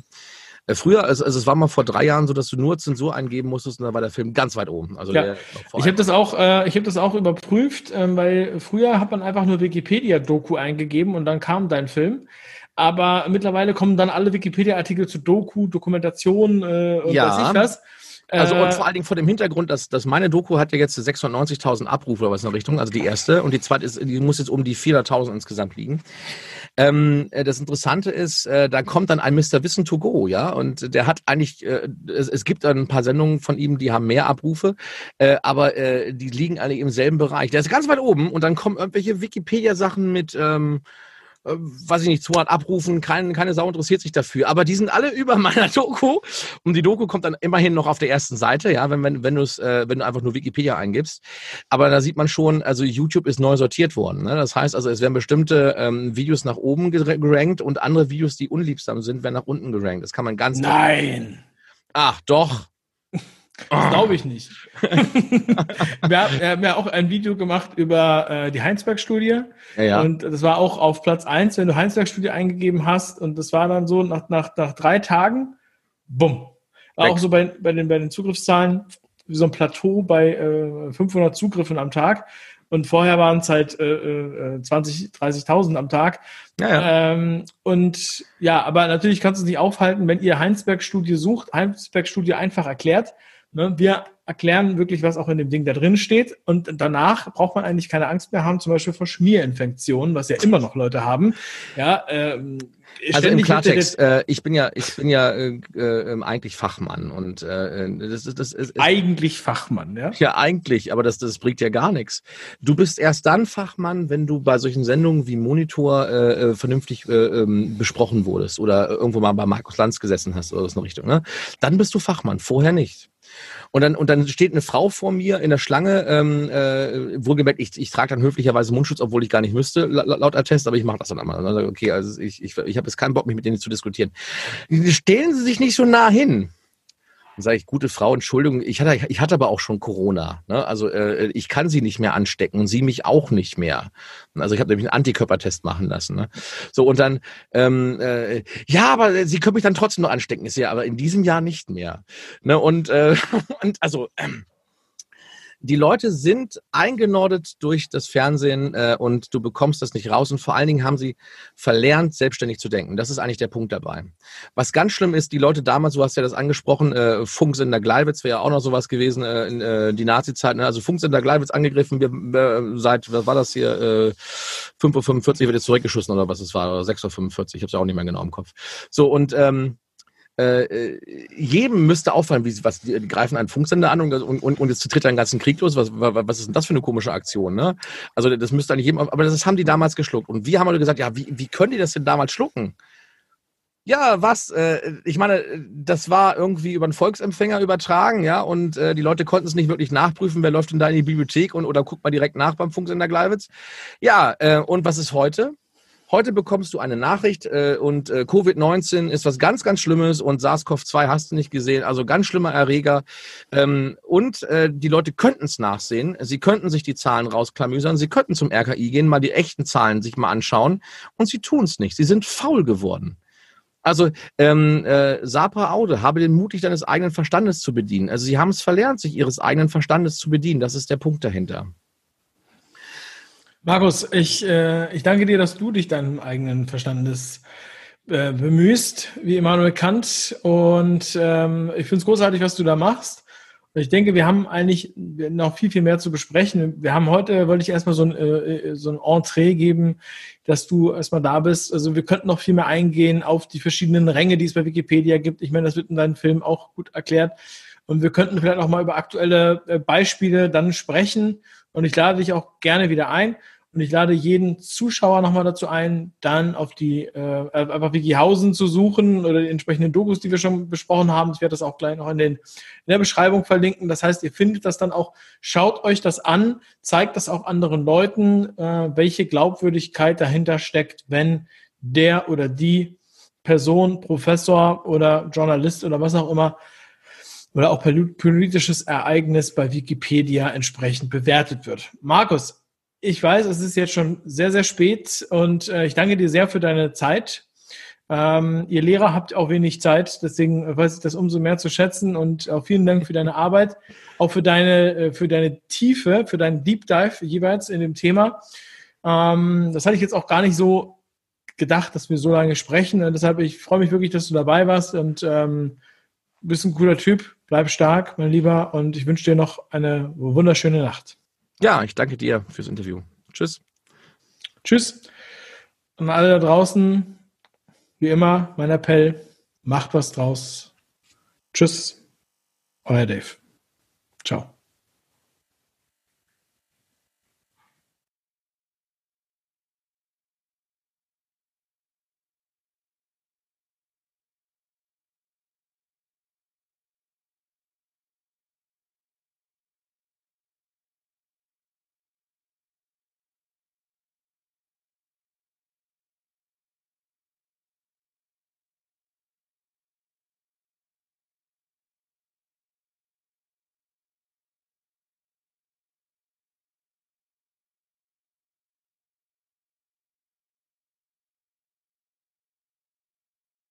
Äh, früher, also, also es war mal vor drei Jahren so, dass du nur Zensur eingeben musstest und dann war der Film ganz weit oben. Also ja. ich habe das auch, äh, ich habe das auch überprüft, ähm, weil früher hat man einfach nur Wikipedia-Doku eingegeben und dann kam dein Film. Aber mittlerweile kommen dann alle Wikipedia-Artikel zu Doku, Dokumentation äh, und ja. weiß ich was. Also und äh, vor allen Dingen vor dem Hintergrund, dass, dass meine Doku hat ja jetzt 690.000 Abrufe oder was in der Richtung, also die erste und die zweite ist, die muss jetzt um die 400.000 insgesamt liegen. Ähm, äh, das Interessante ist, äh, da kommt dann ein Mr. Wissen to go, ja, und der hat eigentlich, äh, es, es gibt ein paar Sendungen von ihm, die haben mehr Abrufe, äh, aber äh, die liegen alle im selben Bereich. Der ist ganz weit oben und dann kommen irgendwelche Wikipedia-Sachen mit, ähm, äh, weiß ich nicht, 200 abrufen, kein, keine Sau interessiert sich dafür. Aber die sind alle über meiner Doku und die Doku kommt dann immerhin noch auf der ersten Seite, ja, wenn, wenn, wenn, du's, äh, wenn du einfach nur Wikipedia eingibst. Aber da sieht man schon, also YouTube ist neu sortiert worden. Ne? Das heißt also, es werden bestimmte ähm, Videos nach oben gerankt und andere Videos, die unliebsam sind, werden nach unten gerankt. Das kann man ganz... Nein! Ach, doch. Das glaube ich nicht. wir, haben, wir haben ja auch ein Video gemacht über äh, die Heinsberg-Studie. Ja, ja. Und das war auch auf Platz eins, wenn du Heinsberg-Studie eingegeben hast. Und das war dann so nach, nach, nach drei Tagen, bumm. War Weg. auch so bei, bei, den, bei den Zugriffszahlen wie so ein Plateau bei äh, 500 Zugriffen am Tag. Und vorher waren es halt äh, äh, 20, 30.000 am Tag. Ja, ja. Ähm, und ja, aber natürlich kannst du es nicht aufhalten, wenn ihr Heinsberg-Studie sucht, Heinsberg-Studie einfach erklärt, Ne? Wir erklären wirklich, was auch in dem Ding da drin steht. Und danach braucht man eigentlich keine Angst mehr haben, zum Beispiel vor Schmierinfektionen, was ja immer noch Leute haben. Ja, ähm, also im Klartext, äh, ich bin ja, ich bin ja äh, äh, eigentlich Fachmann und äh, das, das, das ist eigentlich Fachmann, ja? Ja, eigentlich, aber das, das bringt ja gar nichts. Du bist erst dann Fachmann, wenn du bei solchen Sendungen wie Monitor äh, äh vernünftig äh, ähm, besprochen wurdest oder irgendwo mal bei Markus Lanz gesessen hast oder so eine Richtung. Ne? Dann bist du Fachmann, vorher nicht. Und dann, und dann steht eine Frau vor mir in der Schlange, ähm, äh, wohlgemerkt, ich, ich trage dann höflicherweise Mundschutz, obwohl ich gar nicht müsste, laut Attest, aber ich mache das dann einmal. Okay, also ich, ich, ich habe jetzt keinen Bock, mich mit denen zu diskutieren. Stellen Sie sich nicht so nah hin. Dann sage ich, gute Frau, Entschuldigung, ich hatte, ich hatte aber auch schon Corona. Ne? Also äh, ich kann sie nicht mehr anstecken und sie mich auch nicht mehr. Also ich habe nämlich einen Antikörpertest machen lassen. Ne? So und dann, ähm, äh, ja, aber sie können mich dann trotzdem noch anstecken. Ist ja aber in diesem Jahr nicht mehr. Ne? Und, äh, und also ähm, die Leute sind eingenordet durch das Fernsehen äh, und du bekommst das nicht raus. Und vor allen Dingen haben sie verlernt, selbstständig zu denken. Das ist eigentlich der Punkt dabei. Was ganz schlimm ist, die Leute damals, du hast ja das angesprochen, äh, Funksender Gleiwitz wäre ja auch noch sowas gewesen äh, in äh, die Nazi-Zeit. Ne? Also Funksender Gleiwitz angegriffen, wir, äh, seit, was war das hier, äh, 5.45 Uhr wird jetzt zurückgeschossen oder was es war, oder 6.45 Uhr, ich habe es ja auch nicht mehr genau im Kopf. So, und ähm, äh, äh, jedem müsste auffallen, wie was die, greifen einen Funksender an und, und, und jetzt tritt einen ganzen Krieg los. Was, was ist denn das für eine komische Aktion? Ne? Also das müsste eigentlich jedem, aber das haben die damals geschluckt. Und wir haben halt gesagt, ja, wie, wie können die das denn damals schlucken? Ja, was? Äh, ich meine, das war irgendwie über einen Volksempfänger übertragen, ja, und äh, die Leute konnten es nicht wirklich nachprüfen, wer läuft denn da in die Bibliothek und oder guckt mal direkt nach beim Funksender Gleiwitz. Ja, äh, und was ist heute? Heute bekommst du eine Nachricht äh, und äh, Covid-19 ist was ganz, ganz Schlimmes und SARS-CoV-2 hast du nicht gesehen, also ganz schlimmer Erreger. Ähm, und äh, die Leute könnten es nachsehen, sie könnten sich die Zahlen rausklamüsern, sie könnten zum RKI gehen, mal die echten Zahlen sich mal anschauen und sie tun es nicht. Sie sind faul geworden. Also ähm, äh, Sabra Aude, habe den Mut, dich deines eigenen Verstandes zu bedienen. Also sie haben es verlernt, sich ihres eigenen Verstandes zu bedienen. Das ist der Punkt dahinter. Markus, ich, äh, ich danke dir, dass du dich deinem eigenen Verstandes äh, bemühst, wie Immanuel Kant. Und ähm, ich finde es großartig, was du da machst. Ich denke, wir haben eigentlich noch viel, viel mehr zu besprechen. Wir haben heute, wollte ich erstmal so ein, äh, so ein Entree geben, dass du erstmal da bist. Also wir könnten noch viel mehr eingehen auf die verschiedenen Ränge, die es bei Wikipedia gibt. Ich meine, das wird in deinem Film auch gut erklärt. Und wir könnten vielleicht auch mal über aktuelle äh, Beispiele dann sprechen. Und ich lade dich auch gerne wieder ein. Und ich lade jeden Zuschauer nochmal dazu ein, dann auf die, äh, einfach Wikihausen zu suchen oder die entsprechenden Dokus, die wir schon besprochen haben. Ich werde das auch gleich noch in, den, in der Beschreibung verlinken. Das heißt, ihr findet das dann auch, schaut euch das an, zeigt das auch anderen Leuten, äh, welche Glaubwürdigkeit dahinter steckt, wenn der oder die Person, Professor oder Journalist oder was auch immer oder auch politisches Ereignis bei Wikipedia entsprechend bewertet wird. Markus, ich weiß, es ist jetzt schon sehr, sehr spät und äh, ich danke dir sehr für deine Zeit. Ähm, ihr Lehrer habt auch wenig Zeit, deswegen weiß ich das umso mehr zu schätzen und auch vielen Dank für deine Arbeit, auch für deine, äh, für deine Tiefe, für deinen Deep Dive jeweils in dem Thema. Ähm, das hatte ich jetzt auch gar nicht so gedacht, dass wir so lange sprechen. Und deshalb, ich freue mich wirklich, dass du dabei warst und ähm, bist ein cooler Typ. Bleib stark, mein Lieber, und ich wünsche dir noch eine wunderschöne Nacht. Ja, ich danke dir fürs Interview. Tschüss. Tschüss. Und alle da draußen, wie immer, mein Appell, macht was draus. Tschüss, euer Dave. Ciao.